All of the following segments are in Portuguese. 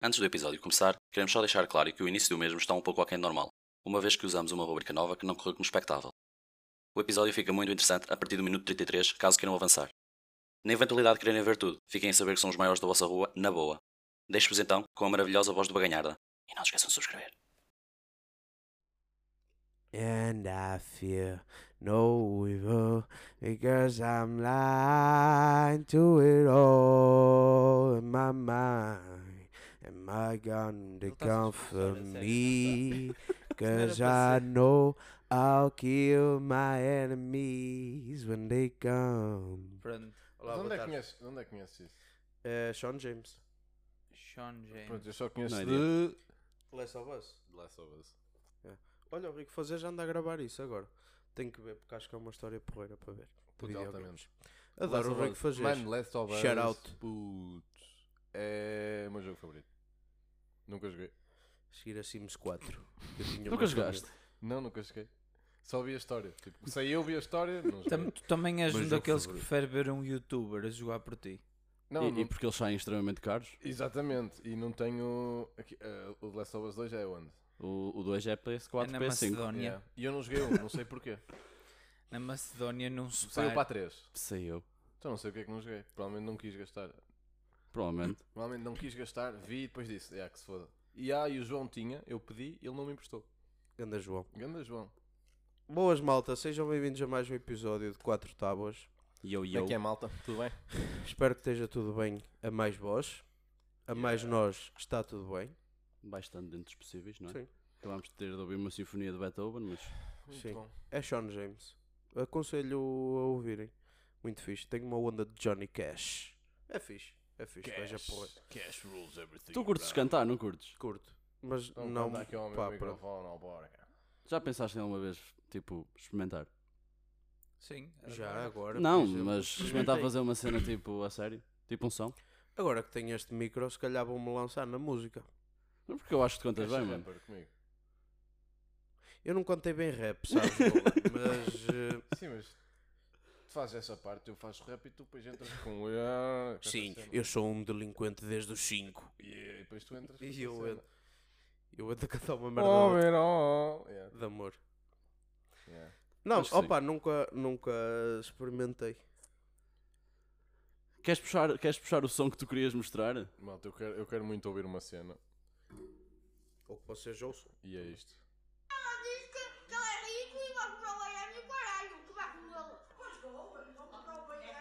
Antes do episódio começar, queremos só deixar claro que o início do mesmo está um pouco aquém do normal, uma vez que usamos uma rubrica nova que não correu como expectável. O episódio fica muito interessante a partir do minuto 33, caso queiram avançar. Na eventualidade de quererem ver tudo, fiquem a saber que são os maiores da vossa rua, na boa. Deixo-vos então com a maravilhosa voz do Baganharda. E não esqueçam de subscrever. And I no evil because I'm lying to it all in my mind. Ele tá-se a come for me? Cause I know I'll kill my enemies when they come. Pronto. Olá, Mas onde, é que conheces, onde é que conheces isso? É Sean James. Sean James. Pronto, eu só conheço Não é de... Last of Us. The Last of Us. Olha, o Rico Fazer já anda a gravar isso agora. Tenho que ver porque acho que é uma história porreira para ver. videogames. altamente. Adoro o Rico. Fazer. Mano, Last of Us. Shout out. Putz. É o meu jogo favorito. Nunca joguei. Seguir a Sims 4. Eu tinha Nunca jogaste? Não, nunca joguei. Só vi a história. Tipo, se eu vi a história, não joguei. Tam- tu também és Meu um jogo daqueles que prefere ver um youtuber a jogar por ti. Não, e, não- e porque eles saem extremamente caros, Exatamente. E não tenho... Aqui, eh, o The Last of Us 2 é onde? o, o 2 é PS4 é na PS5. Macedónia. Yeah. E eu não joguei um, não sei porquê. Na Macedónia num Saiu spa. para a 3. Sei eu. Então não sei o que é que não joguei. Provavelmente não quis gastar. Provavelmente. Provavelmente não quis gastar, vi e depois disse, é que se foda. E ah, e o João tinha, eu pedi, ele não me emprestou. Ganda João. Ganda João. Boas malta, sejam bem-vindos a mais um episódio de Quatro Tábuas. Yo, Como yo. é é, malta? Tudo bem? Espero que esteja tudo bem a mais vós. A mais nós está tudo bem. Bastante dentro dos possíveis, não é? Sim. Acabámos de ter de ouvir uma sinfonia de Beethoven, mas Muito Sim. bom. É Sean James. Aconselho a ouvirem. Muito fixe. Tem uma onda de Johnny Cash. É fixe. É fixe. Veja porra. Cash rules everything. tu curtes cantar, não curtes? Curto. Mas Então, não. não aqui ao meu pá, microfone, ó, bora. Já pensaste em alguma vez, tipo, experimentar? Sim. Já agora. não, mas experimentar fazer uma cena tipo, a sério? Tipo um som? Agora que tenho este micro, se calhar vou-me lançar na música. Não, Porque eu acho que te contas Queres bem, mano. comigo? Eu não contei bem rap, sabes? Mas. eh, Sim, mas tu fazes essa parte, eu faço rap e tu depois entras com... Ah, com sim, eu sou um delinquente desde os 5. E depois tu entras com E eu entro. Eu ando a cantar uma merda Oh, man, oh. Yeah, de amor. yeah. Não, opa, nunca, nunca experimentei. Queres puxar, queres puxar o som que tu querias mostrar? Malta, eu quero, eu quero muito ouvir uma cena. Ou que vocês ouçam. E é isto. Ela diz que, que ele é rico e vai comer o baiano e o caralho, que vai comê-lo. Pois vou, mas vou comprar o banheiro.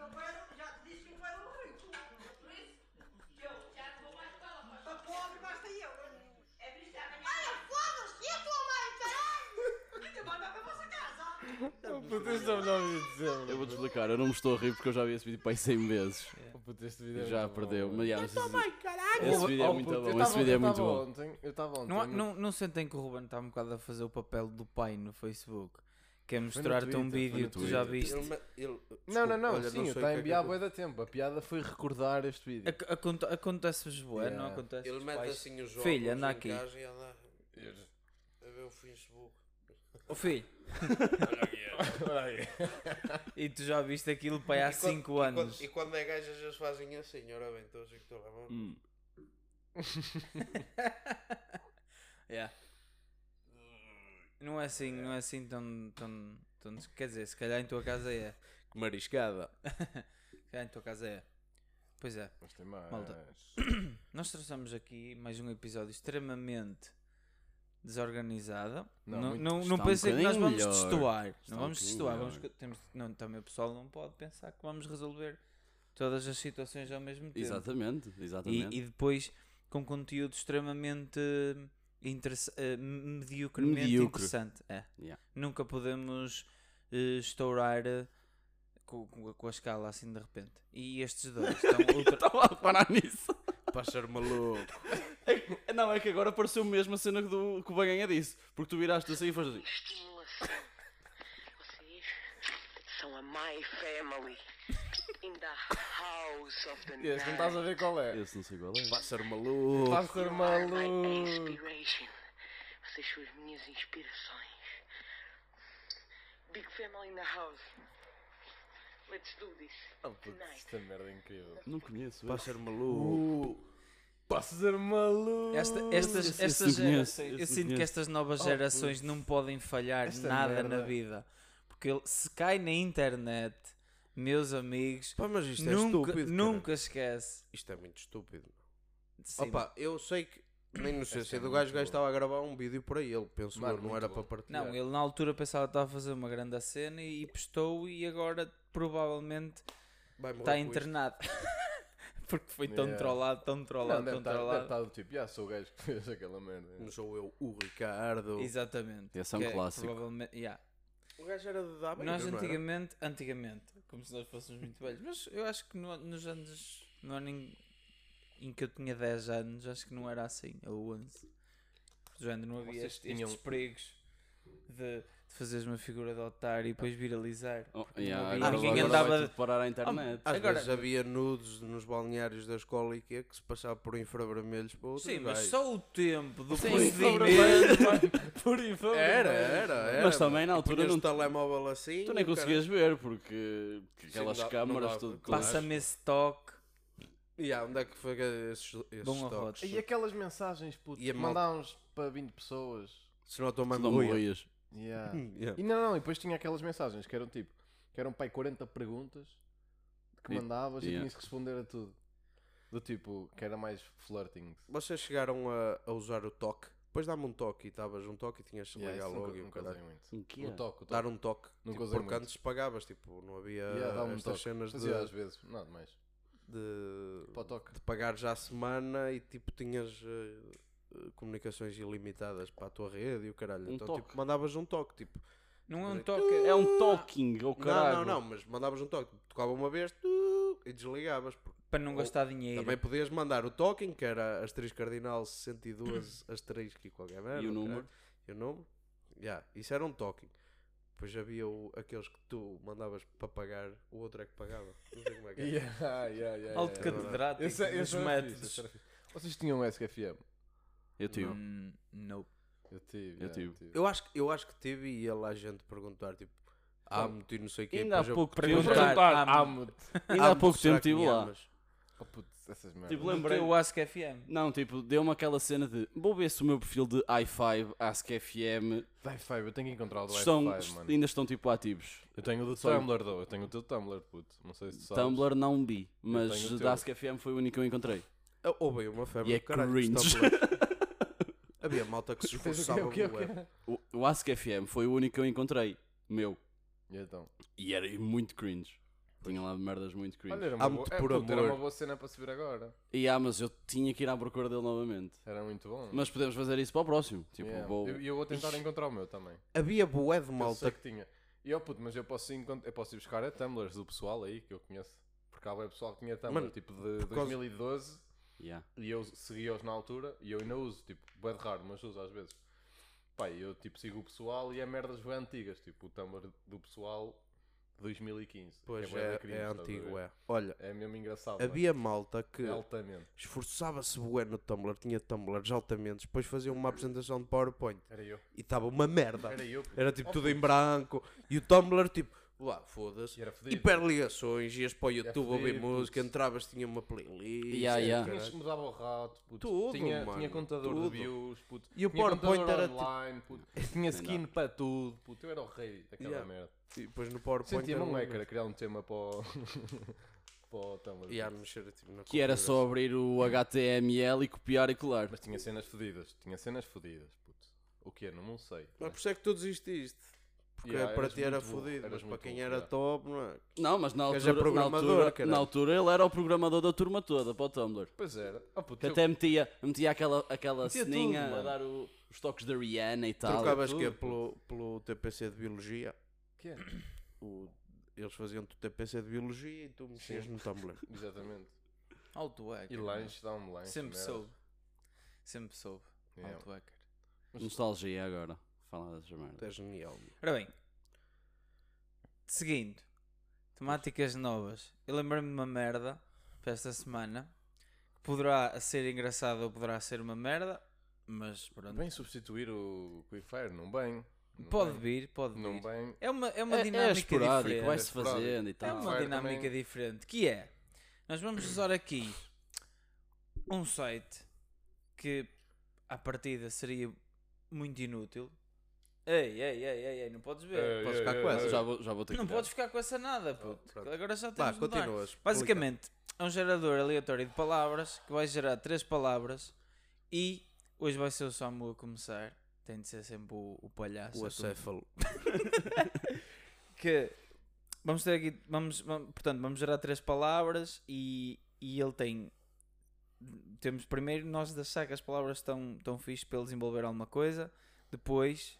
Eu quero, já te disse que eu era um rico. Por isso, eu já te vou mais para ela. Mas pobre basta eu. É por isso que amanhã. Olha, foda-se, e a tua mãe, caralho? Ainda manda para a vossa casa. Oh, é o de sempre. Eu vou-te explicar, eu não me estou a rir porque eu já vi esse vídeo para aí 100 vezes. Oh, puto, este vídeo é Já muito bom, perdeu. Mas, já, não sei se- Ai, caralho! Esse vídeo é Oh, muito puto, bom. Esse tava- vídeo é eu muito tava bom. Ontem, eu estava ontem. Não, no- não, não sentem que o Ruben está um bocado a fazer o papel do pai no Facebook. Que é mostrar-te um Twitter, foi vídeo no que tu já Twitter. viste. Ele, ele, Não, não, não, olha, sim, sei eu o estava a que é que bué da tempo. A piada foi recordar este vídeo. Ac- aconte- Acontece-vos bué, não Yeah. acontece? Ele mete pais? assim os jogos Filho, anda em aqui. casa e anda a ver o Facebook. Ô filho, Olha aí. e tu já viste aquilo pai há E quando- 5 e quando- anos. E quando é gajas eles fazem assim, ora bem, estou a dizer que estou a levar. Hum. Yeah. Não é assim, não é assim tão, tão, tão. Quer dizer, se calhar em tua casa é. Mariscada. Se calhar em tua casa é. Pois é. Mas tem mais. Malta. Nós trouxemos aqui mais um episódio extremamente desorganizado. Não, Não, muito- não, não um pensei que nós vamos melhor. destoar. Não um vamos bocadinho destoar. Vamos, temos, não, também o pessoal não pode pensar que vamos resolver todas as situações ao mesmo tempo. Exatamente, exatamente. E, e depois com conteúdo extremamente interessa- eh, mediocremente Medíocre. interessante. É. Yeah. Nunca podemos eh, estourar eh, com, com- com a escala assim de repente. E estes dois estão ultra... Estava a reparar nisso. Para ser maluco. É não, é que agora pareceu mesmo a cena do, que o Baganha disse. Porque tu viraste assim e foste assim. Estimulação. Vocês são a my family. In the house of the Este não estás a ver qual é. Esse não sei qual é. Ser maluco. My maluco. Vocês são as minhas inspirações. Big family in the house. Let's do this. Oh, puto, Tonight. esta merda é incrível. Não conheço. Esse. ser maluco. Uh, posso dizer maluco. Esta- estas esse- estas esse eu conheço, sinto que estas novas Oh, gerações putz. não podem falhar Esta nada na merda. vida. Porque se cai na internet, meus amigos, Pá, mas isto é nunca, estúpido. cara. nunca esquece. Isto é muito estúpido. Sim, Opa, eu sei que na inocência é do gajo, o gajo estava a gravar um vídeo para ele. Penso Mano, eu, não era bom. para partilhar. Não, ele na altura pensava que estava a fazer uma grande cena e postou e agora provavelmente está internado. Porque foi tão Yeah. trollado, tão Não, trollado, deve tão estar deve trollado. estar do tipo, já sou o gajo que fez aquela merda. Não sou eu, o Ricardo. Exatamente. Esse é um que clássico. provavelmente, yeah. O gajo era de dar Nós antigamente, antigamente, como se nós fôssemos muito velhos, mas eu acho que no- nos anos, no ano em, em que eu tinha 10 anos, acho que não era assim, ou 11. Do género, não havia Vocês este- tinham- estes perigos de, de fazeres uma figura de otário e depois viralizar. Oh, yeah, agora, ninguém agora andava- vai tudo parar à internet. Às Agora- vezes havia nudes nos balneários da escola e que que se passava por infravermelhos para outros Sim, mas só o tempo do Sim, procedimento. Por infame. Era, era, era. Mas também na altura não- o telemóvel assim. Tu nem conseguias ver porque aquelas câmaras dá- tudo. Passa-me esse toque. Yeah, onde é que foi esses, esses Bom toques? arroto. E aquelas mensagens, puto, E a que malta- mandávamos para 20 pessoas. Se não a tua mãe Yeah. Yeah. E não, não, e depois tinha aquelas mensagens que eram tipo, que eram pai 40 perguntas que E- mandavas e yeah. tinhas que responder a tudo. Do tipo, que era mais flirting. Vocês chegaram a, a usar o toque? Depois dá-me um toque e estavas um toque e tinhas de Yeah, ligar logo nunca, e o nunca caralho. usei muito. O quê? O toque, o toque. Dar um toque. Nunca tipo, porque muito. antes pagavas, tipo, não havia Yeah, um estas toque. cenas de, Fazia às vezes, nada mais. de, Para o toque. de pagar já a semana e tipo tinhas eh, comunicações ilimitadas para a tua rede e o caralho. Um então toque. tipo, mandavas um toque, tipo. Não é um Tu- toque. É um talking, ou Não, caralho. não, não, mas mandavas um toque. Tocava uma vez tu, e desligavas. porque Para não Ou- gastar dinheiro. Também podias mandar o token, que era asterisco cardinal 62 asterisco e qualquer merda. E o caralho. número? E o número? Yeah, isso era um token. Depois havia o- aqueles que tu mandavas para pagar, o outro é que pagava. Não sei como é que é. Yeah, yeah, yeah, Alto yeah. catedrático Esse, é- esse métodos. Vocês tinham um SKFM? Eu tive. Hum, não. Eu tive. Eu yeah, tive. Eu acho, que- eu acho que tive e ia lá a gente perguntar, tipo, amo-te e não sei o quê. Ainda há pouco tempo. Perguntar, Perguntar, ah, amo-te. Ainda há pouco tempo estive lá. Oh putz, essas merdas. Tipo, lembrei. teu Ask FM. Não, tipo, deu-me aquela cena de vou ver se o meu perfil de i5, Ask FM Wi-Fi, eu tenho que encontrar o do estão, Wi-Fi, mano. ainda estão tipo ativos. Eu tenho o do Só- Tumblr, though. Eu tenho o teu Tumblr, puto. Não sei se tu sabes. Tumblr não vi, mas o da. Ask FM foi o único que eu encontrei. Ah, Houve aí uma febre E é cringe. Havia malta que se o esforçava quê? O quê? O quê? O, o Ask FM foi o único que eu encontrei, meu. E então? E era muito cringe. Tinha lá merdas muito cringe. Olha, era uma, boa, é, por puto, era amor. uma boa cena para subir agora. E ah, mas eu tinha que ir à procura dele novamente. Era muito bom. Mas podemos fazer isso para o próximo. Tipo, Yeah. vou. E eu, eu vou tentar encontrar o meu também. Havia bué de Eu malta sei que tinha. E eu, puto, mas eu posso, eu posso ir buscar a Tumblrs do pessoal aí que eu conheço. Porque há bué pessoal que tinha Tumblr, Mano, tipo de por causa- 2012. Yeah. E eu segui-os na altura e eu ainda uso, tipo, bué de raro, mas uso às vezes. Pá, eu tipo sigo o pessoal e é merdas bem antigas, tipo o Tumblr do pessoal de 2015. que Pois é, é estás a antigo, é. Olha, É mesmo engraçado. havia malta que esforçava-se bué no Tumblr, tinha Tumblrs altamente, depois fazia uma apresentação de PowerPoint Era eu. e estava uma merda. Era eu. Era tipo Oh, tudo em branco e o Tumblr tipo, lá, foda-se. E era fedido. Hiperligações, ias para o YouTube a ouvir música, putz. entravas, tinha uma playlist. Yeah, yeah. Tinhas, mudava o rato, puto. Tudo, tinha, mano, tinha contador tudo. de views, puto. E o tinha PowerPoint era tipo- online, puto. Tinha skin para tudo, puto. Eu era o rei daquela Yeah. merda. E depois no PowerPoint. Sentia-me era um hacker a criar um tema para o, para o Tumblr. A mexer tipo, Que era só abrir o HTML e copiar e colar. Mas tinha cenas fodidas, tinha cenas fodidas, puto. O que é? Não, não sei. Mas por isso é que tu desististe. Porque Yeah, para ti era fodido, mas para quem burro, era yeah. top, não é? Não, mas na altura, na, altura, na altura ele era o programador da turma toda para o Tumblr. Pois era. Oh, puto, Que eu- até metia, metia aquela, aquela Metia ceninha tudo, a dar o- os toques da Rihanna e tal. Trocavas que é pelo, pelo TPC de Biologia. Que é? O- eles faziam-te o TPC de Biologia e tu mexias no Tumblr. Exatamente. Alto hacker. E lanche, dá um lanche. Sempre soube. Sempre soube. Yeah. Alto hacker. Nostalgia agora. Falar dessas merdas. É genial. Ora bem, seguindo, temáticas novas. Eu lembrei-me de uma merda para esta semana. que Poderá ser engraçado ou poderá ser uma merda, mas pronto. Bem substituir o Quickfire, não bem. Não pode bem. vir, pode Não vir. bem. É uma, é uma É, é dinâmica esporádico, diferente. vai-se É fazendo e É tal. uma Fire dinâmica também. diferente. Que é, nós vamos usar aqui um site que à partida seria muito inútil. Ei, ei, ei, ei, ei, não podes ver. Ei, Posso ei, ficar ei, com essa? ei. Já vou, já vou ter que não tirar. podes ficar com essa nada, puto. pronto. Agora já Vá, temos de mudar. continua. explica. Basicamente, é um gerador aleatório de palavras que vai gerar três palavras e hoje vai ser o Samu a começar. Tem de ser sempre o, o palhaço. O começar. acéfalo. que vamos ter aqui, vamos, vamos- portanto, vamos gerar três palavras e, e ele tem. Temos primeiro nós de achar que as palavras estão tão fixe para ele desenvolver alguma coisa. Depois,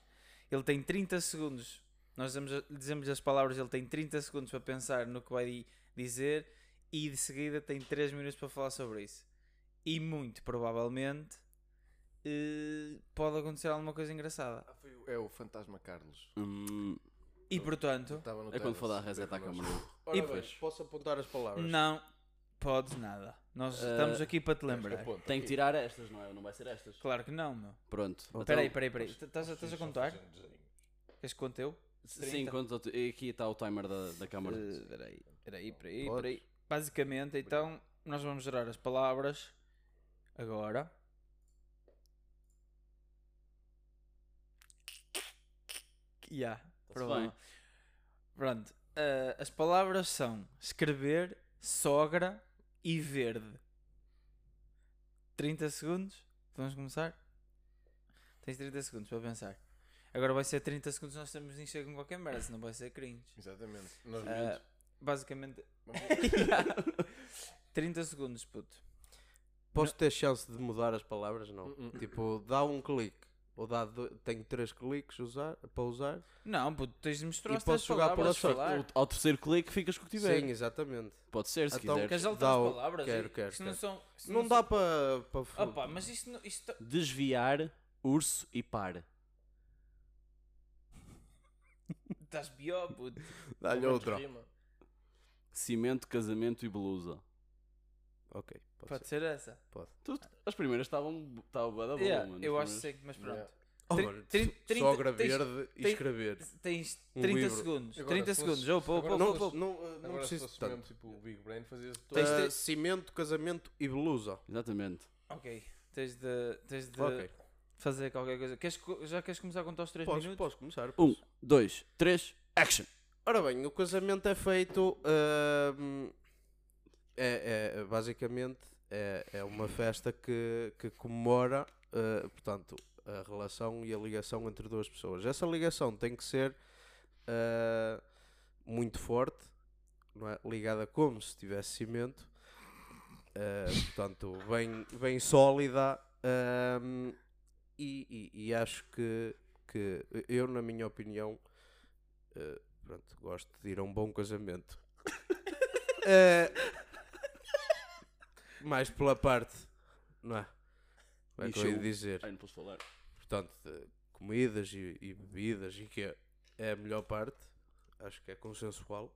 ele tem 30 segundos. Nós dizemos, dizemos as palavras, ele tem 30 segundos para pensar no que vai di- dizer e de seguida tem 3 minutos para falar sobre isso. E muito provavelmente eh, pode acontecer alguma coisa engraçada. Ah, foi o- É o Fantasma Carlos. Hum, E portanto, é quando for dar Terrace, reset à câmara. Ora E posso apontar as palavras? Não, podes nada. Nós Eh, estamos aqui para te lembrar. Tem que tirar estas, não é? Não vai ser estas. Claro que não, meu. Pronto. Espera aí, Então, espera aí, espera aí. Estás a- estás a contar? Queres que conte eu? Sim, quanto ao- e aqui está o timer da, da câmara. Eh, Espera aí, espera aí, espera aí, espera aí. Basicamente, então, nós vamos gerar as palavras agora. Está-se pronto. Pronto. eh, as palavras são escrever, sogra e verde. 30 segundos. Vamos começar? Tens 30 segundos para pensar. Agora vai ser 30 segundos, nós temos de encher com qualquer merda, senão vai ser cringe. Exatamente. Nós momentos- basicamente. Vamos- 30 segundos, puto. Posso ter chance de mudar as palavras? Não. Hum, hum. Tipo, dá um clique. Ou dá do... tenho três cliques usar, para usar? Não, puto, tens de mostrar E posso jogar por sorte. falar. Ao terceiro clique ficas com o que tiver. Sim, exatamente. Pode ser, se Então, quiseres. Queres Dá alterar o- as palavras? quero, E- quero, não quero. são. isto Não dá para... para... Opa, mas isto não. Isto... Desviar, urso e par. Estás pior, puto. Dá-lhe outra. Cimento, casamento e blusa. Ok, pode, Pode ser. ser essa. Tu- as primeiras estavam estavam bué da boa, Yeah, mano. eu As acho que primeiras. sim, mas pronto. Yeah. Oh, Tri- mano, tri- so- trinta- sogra tens- verde e tens- escrever. Tens Um 30 livro. segundos. Agora, 30 se segundos. fosses- Opa, opa, agora opa, Não, opa. não, não Agora, se preciso fosse tanto. mesmo tipo o Big Brain, fazias tu. Tens Ah, de- cimento, casamento e blusa. Exatamente. Ok. Tens de, tens de Ok. fazer qualquer coisa. Queres, co- já queres começar a contar os 3 Posso, minutos? posso começar? Um, posso. dois, três, action! Ora bem, o casamento é feito. ahm, é, é- basicamente é, é uma festa que, que comemora, ah, portanto, a relação e a ligação entre duas pessoas. Essa ligação tem que ser ah, muito forte, é? ligada como se tivesse cimento, ah, portanto, bem, bem sólida. ahm, e, e- e acho que, que eu, na minha opinião, ah, pronto, gosto de ir a um bom casamento. Eh, mais pela parte, não é? Como é que eu ia dizer? Ai, não posso falar. Portanto, de comidas e, e bebidas e que é, é a melhor parte. Acho que é consensual.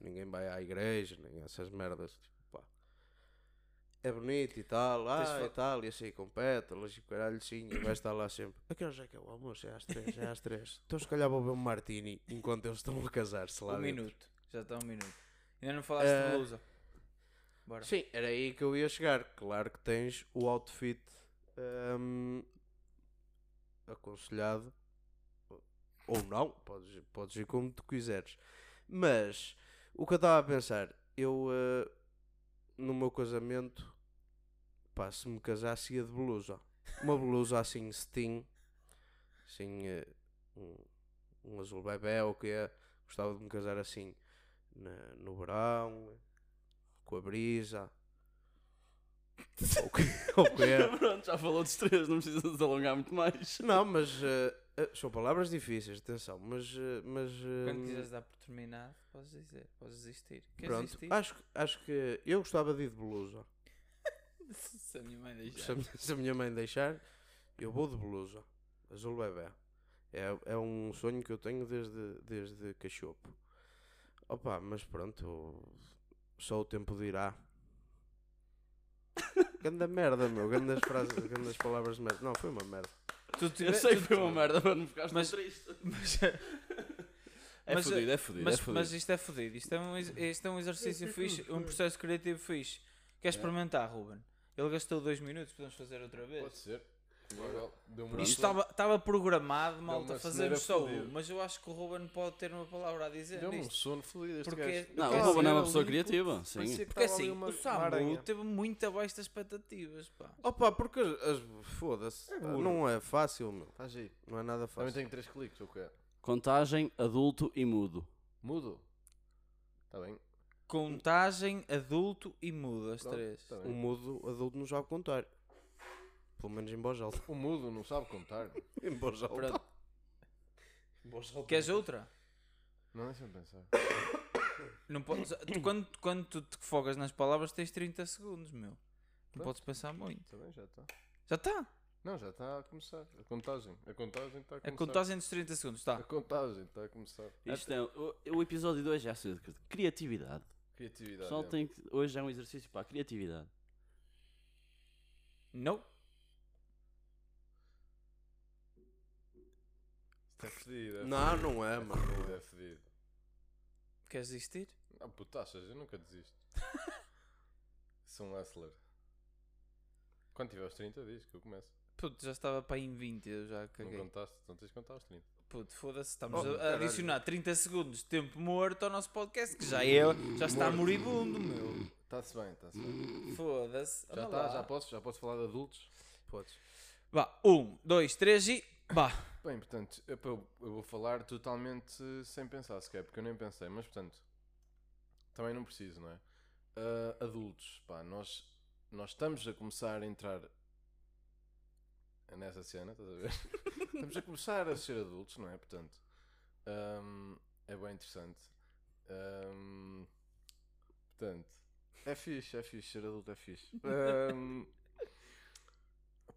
Ninguém vai à igreja, nem essas merdas. Tipo, pá. É bonito e tal, ah, e tal, e assim com pétalas e caralho, sim, e vai estar lá sempre. A que horas é que é o almoço? É às três, é às três. Então se calhar vou ver um martini enquanto eles estão a casar-se lá Um dentro. minuto. Já está um minuto. Ainda não falaste Eh, de blusa. Bora. Sim, era aí que eu ia chegar. Claro que tens o outfit hum, aconselhado. Ou não, podes, podes ir como tu quiseres. Mas o que eu estava a pensar, eu eh, no meu casamento, pá, se me casasse ia de blusa. Uma blusa assim, steam, assim, eh, um, um azul bebê, ou que é. Gostava de me casar assim na- no verão, com a brisa. ou que, ou que é. Pronto, já falou dos três, não precisa de alongar muito mais. Não, mas eh, são palavras difíceis, atenção. Mas, eh, mas Quando eh, quiseres dar por terminado, podes dizer. Podes desistir. Queres pronto, desistir? acho, que- acho que eu gostava de ir de blusa. Se a minha mãe deixar. Se a, minha- se a minha mãe deixar, eu vou de blusa. Azul bebê. É, é um sonho que eu tenho desde, desde cachopo. Opa, mas pronto, só o tempo dirá. Ganda merda, meu. Grandes frases, grandes palavras de merda. Não, foi uma merda. Tu Eu sei que foi uma merda, mas não ficaste Mas- triste. Mas, É Mas, fodido, é fodido, mas, é fodido. mas isto é fodido. Isto é um, isto é um exercício fixe, um processo criativo fixe. Queres experimentar, Ruben? Ele gastou 2 minutos, podemos fazer outra vez. Pode ser. Isto estava, estava programado, malta, fazermos ceneira só um, mas eu acho que o Ruben pode ter uma palavra a dizer Deu-me um sono fodido este Porque- gajo. Não, o Ruben é uma pessoa criativa, sim. que Porque assim, uma- o Samu teve muito abaixo das expectativas, pá. Opa, porque as, as- foda-se. É não é fácil, meu. Estás aí. Não é nada Também fácil. tenho 3 cliques, o quê? Contagem, adulto e mudo. Mudo? Está bem. Contagem, adulto e mudo, as Pronto, três. tá bem. mudo adulto não sabe contar. Pelo menos em voz alta. O mudo não sabe contar. Em voz alta. Pronto. Em voz alta. Queres outra? Não deixa-me pensar. Não podes, tu, quando, quando tu te fogas nas palavras tens 30 segundos, meu. Não Pronto. podes pensar muito. Também já está. Já está. Não, já está a começar. A contagem. A contagem está a A começar. contagem dos 30 segundos, A está. contagem está a começar. Isto é, o, o episódio de hoje é acerca de criatividade. Criatividade. pessoal é. tem que, hoje é um exercício para a criatividade. Não. É fedido. é Não, fedido. não é, É mano. fedido, é fedido. Queres desistir? Ah, puto, achas? Eu nunca desisto. Sou um hustler. Quando tiver aos 30 diz que eu começo. Puto, já estava para aí em 20, eu já Não caguei. contaste, então tens de contar aos 30. Puto, foda-se, estamos Oh, a- caralho. adicionar 30 segundos de tempo morto ao nosso podcast, que já, é, já está moribundo, meu. Está-se bem, está-se bem. Foda-se. Já está, já posso, já posso falar de adultos? Podes. Vá, um, dois, três e. Vá. Bem, portanto, eu, eu- vou falar totalmente sem pensar sequer, porque eu nem pensei, mas portanto, também não preciso, não é? Ah, adultos, pá, nós, nós estamos a começar a entrar nessa cena, estás a ver? estamos a começar a ser adultos, não é? Portanto, ahm, é bem interessante. Ahm, portanto, é fixe, é fixe, ser adulto é fixe. Ahm,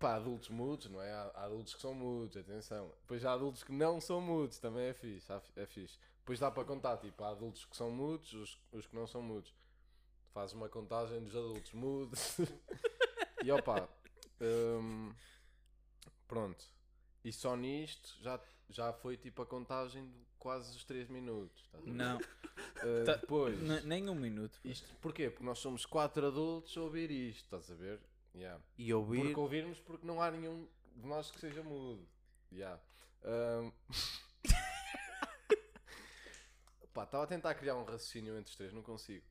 Pá, adultos mudos, não é? Há, há adultos que são mudos, atenção. Depois há adultos que não são mudos, também é fixe, é fixe. Depois dá para contar, tipo, há adultos que são mudos, os, os que não são mudos. Fazes uma contagem dos adultos mudos. e opá, hum, pronto. E só nisto já, já foi tipo a contagem de quase os 3 minutos. a ver? Não, Uh, Tá- depois, nem um minuto. isto porquê? Porque nós somos 4 adultos a ouvir isto, estás a ver? Yeah. E ouvir. Porque ouvirmos porque não há nenhum de nós que seja mudo. Yeah. Um... Pá, estava a tentar criar um raciocínio entre os três, não consigo.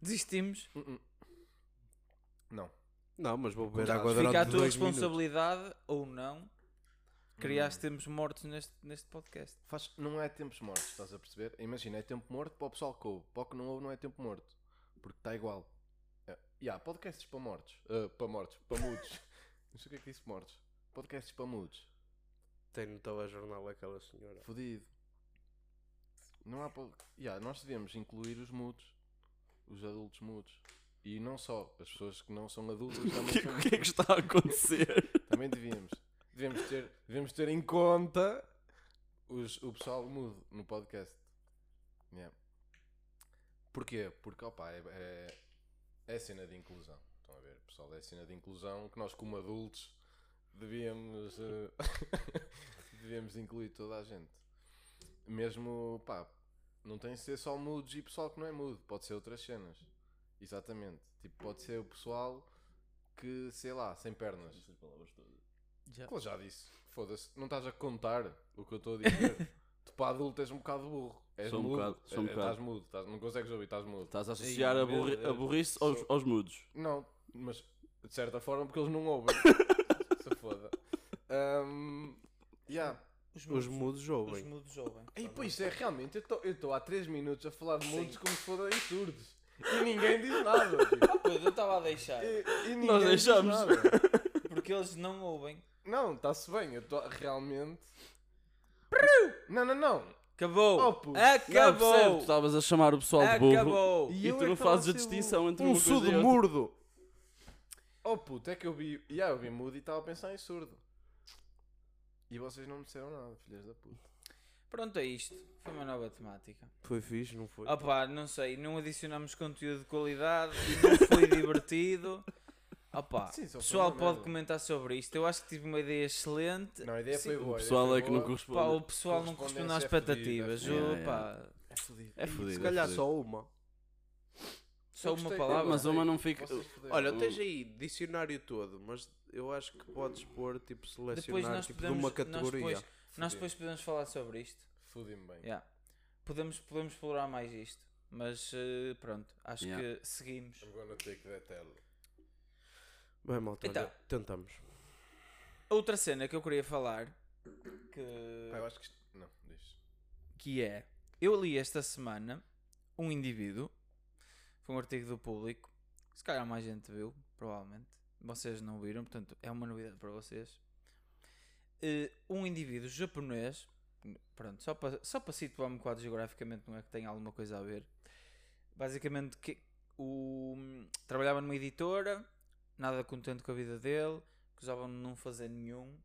Desistimos. Uh-uh. Não. Não, mas vou beber Fica água Fica a durante tua dois minutos. responsabilidade ou não criar Hum. tempos mortos neste, neste podcast. Faz... Não é tempos mortos, estás a perceber? Imagina, é tempo morto para o pessoal que ouve. Para o que não ouve não é tempo morto. Porque está igual. É. Yeah, podcasts para mortos. Ah, para mortos. Para mudos. não sei o que é que disse mortos. Podcasts para mudos. Tem no telejornal aquela senhora. Fodido. Não há. pod- Yeah, nós devemos incluir os mudos. Os adultos mudos. E não só. As pessoas que não são adultas O também que, são o que é que está a acontecer? Também devíamos. Devemos ter, devemos ter em conta os, o pessoal mudo no podcast. Yeah. Porquê? Porque opa, é, é, é cena de inclusão. Estão a ver, pessoal? É cena de inclusão que nós, como adultos, devíamos, eh, devíamos incluir toda a gente. Mesmo, pá, não tem de ser só mudos e pessoal que não é mudo, pode ser outras cenas. Exatamente. Tipo, pode ser o pessoal que, sei lá, sem pernas. Já. Claro, já disse. Foda-se. Não estás a contar o que eu estou a dizer. tu para adulto és um bocado burro. És Sou um mudo. bocado, sou um É- bocado. Estás mudo. Estás- não consegues ouvir, estás mudo. Estás a associar Ei, a, burri, a burrice aos, Sou- aos mudos. Não, mas de certa forma porque eles não ouvem. Se foda. Um, yeah. Os mudos Os ouvem. mudos ouvem. E pois é, realmente, eu estou há 3 minutos a falar de mudos como se fossem surdos. E ninguém diz nada. tipo. Pois, eu estava a deixar. E, e ninguém Nós diz deixamos. nada. Porque eles não ouvem. Não, está-se bem. Eu estou realmente. Não, não, não. Acabou! Oh, puto. Não, percebe, tu Acabou! estavas a chamar o pessoal de burro Acabou! e eu tu é não estava fazes a a ser distinção entre Um uma coisa surdo e outra. murdo! Oh puto, é que eu vi. Yeah, eu vi mudo e estava a pensar em surdo. E vocês não me disseram nada, filhas da puta. Pronto, é isto. Foi uma nova temática. Foi fixe, não foi? Opá, não sei, não adicionamos conteúdo de qualidade, não foi divertido. Opá, Sim, o foi pessoal pode comentar sobre isto. Eu acho que tive uma ideia excelente. Não, a ideia foi Sim, boa. O pessoal foi é que não corresponde. Pá, o pessoal não correspondeu às é expectativas. é pá, É fodido. É fodido. Se calhar só uma. Só uma palavra. Mas uma não fica. Olha, Um- tens aí dicionário todo, mas eu acho que podes pôr, tipo, selecionar Depois nós tipo, podemos, de uma nós categoria. depois, nós depois podemos falar sobre isto. Fudi-me bem. Yeah. Podemos, podemos explorar mais isto. Mas eh, pronto, acho Yeah. que seguimos. I'm gonna take that L. Bem, malta, olha, Então. tentamos. Outra cena que eu queria falar que, Pá, eu acho que isto... Não, diz. que é eu li esta semana um indivíduo foi um artigo do público se calhar mais gente viu provavelmente vocês não viram portanto é uma novidade para vocês Eh, um indivíduo japonês pronto só para só para situar-me quadro geograficamente não é que tenha alguma coisa a ver basicamente que o trabalhava numa editora nada contente com a vida dele acusavam-no de não fazer nenhum.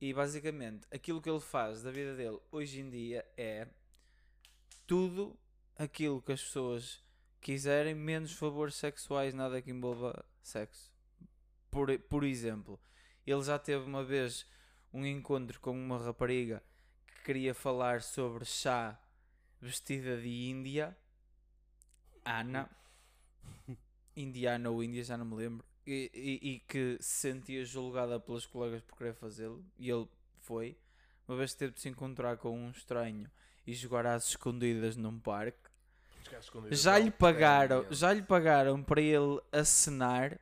E basicamente aquilo que ele faz da vida dele hoje em dia é tudo aquilo que as pessoas quiserem, menos favores sexuais, nada que envolva sexo. Por, por exemplo, ele já teve uma vez um encontro com uma rapariga que queria falar sobre chá vestida de Índia, Ana, Indiana ou Índia, já não me lembro, e, e- e que se sentia julgada pelos colegas por querer fazê-lo, e ele foi. Uma vez teve de se encontrar com um estranho e jogar às escondidas num parque. Já lhe não pagaram, já lhe pagaram para ele acenar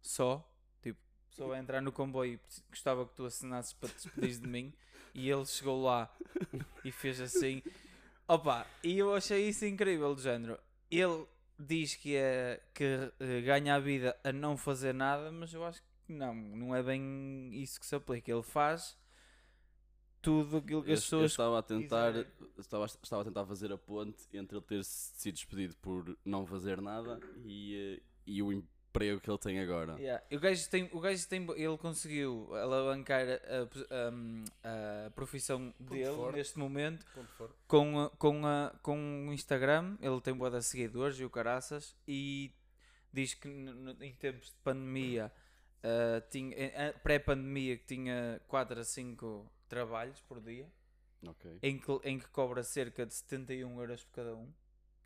só, tipo, só vai entrar no comboio e gostava que tu assinasses para te despedir de mim e ele chegou lá e fez assim. Opa, e eu achei isso incrível, do género. Ele diz que é que eh, ganha a vida a não fazer nada, mas eu acho que não, não é bem isso que se aplica. Ele faz tudo aquilo que Eu, as eu pessoas estava a tentar. quiserem. Estava, estava a tentar fazer a ponte entre ele ter sido despedido por não fazer nada e, eh, e o emprego que ele tem agora. Yeah. O gajo tem, o gajo tem, ele conseguiu alavancar a, um, a profissão dele forte. neste momento Ponto com, a- com, a, com o Instagram. Ele tem boa de seguidores e o caraças e diz que n- n- em tempos de pandemia, ah, tinha, em- ah, pré-pandemia, que tinha 4 a 5 trabalhos por dia Ok, em que, em que cobra cerca de 71 euros por cada um.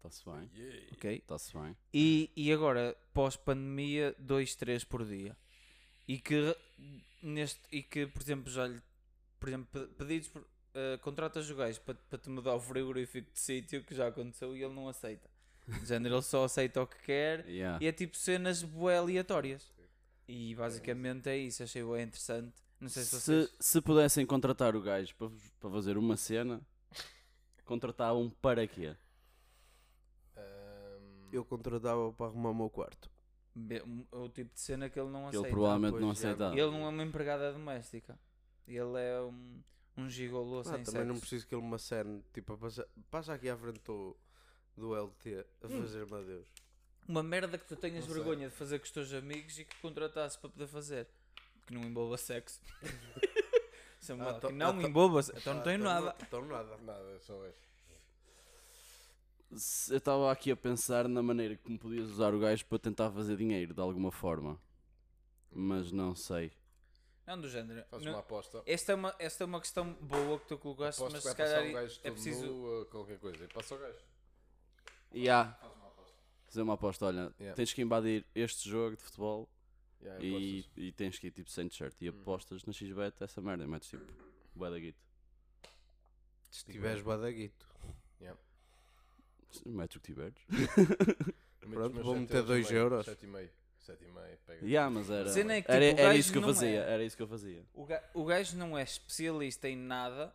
Está-se bem. Ok? Está-se bem. E, e agora, pós-pandemia, 2, 3 por dia. E que, neste, e que, por exemplo, já lhe, por exemplo, pe- pedidos por, uh, contratas o gajo para, para te mudar o frigorífico de sítio, que já aconteceu, e ele não aceita. De género, ele só aceita o que quer Yeah. e é tipo cenas bué aleatórias. E basicamente é isso, achei bem interessante. Não sei se vocês. Se, se pudessem contratar o gajo para, para fazer uma cena, contratavam para quê? Eu contratava para arrumar o meu quarto. O tipo de cena que ele não Que ele aceita. provavelmente pois, não já. aceitava. Ele não é uma empregada doméstica. Ele é um, um gigolô Ah, sem também não sexo. preciso que ele me acene. Tipo, a passar- passa aqui à frente do, do LT a Hum. fazer-me adeus. Uma merda que tu tenhas Não sei. vergonha de fazer com os teus amigos e que contratasses para poder fazer. Que não envolva sexo. Isso é Ah, então- que não ah, então- envolva Então não Ah, tenho então nada. Então nada. Nada, só é. Eu estava aqui a pensar na maneira como podias usar o gajo para tentar fazer dinheiro de alguma forma. Mas não sei. Não do género. Não- uma aposta. esta, é uma, esta é uma questão boa que tu colocaste, Aposto mas que se passar calhar um gajo é preciso. nu ou qualquer coisa. E passa o gajo. E há. Faz uma aposta. Fazer uma aposta, olha, Yeah. tens que invadir este jogo de futebol Yeah, e, apostas. e tens que ir tipo sem t-shirt e apostas na XBet essa merda e metes tipo bué da guito. Se tiveres badaguito. Metes o que tiveres. Pronto, vou meter dois e meio, euros. sete e meio. Sete e meio, pega. Yeah, mas era, Cena é que, era, tipo, o era gajo isso que eu não fazia, é- era isso que eu fazia. O ga- o gajo não é especialista em nada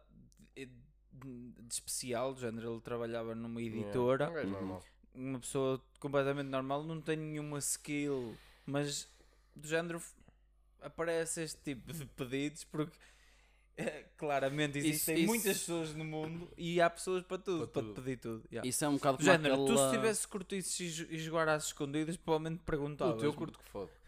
de, de- especial, do género, ele trabalhava numa Yeah, editora. Um gajo Uhum. normal. uma pessoa completamente normal não tem nenhuma skill, mas do género aparece este tipo de pedidos porque claramente existem isso- muitas pessoas no mundo e há pessoas para tudo, Para tudo. pedir tudo. yeah. Isso é um bocado género, tu se aquela- tivesse curtices e, jo- e jogar às escondidas, provavelmente perguntavas. Puto, eu curto que foda.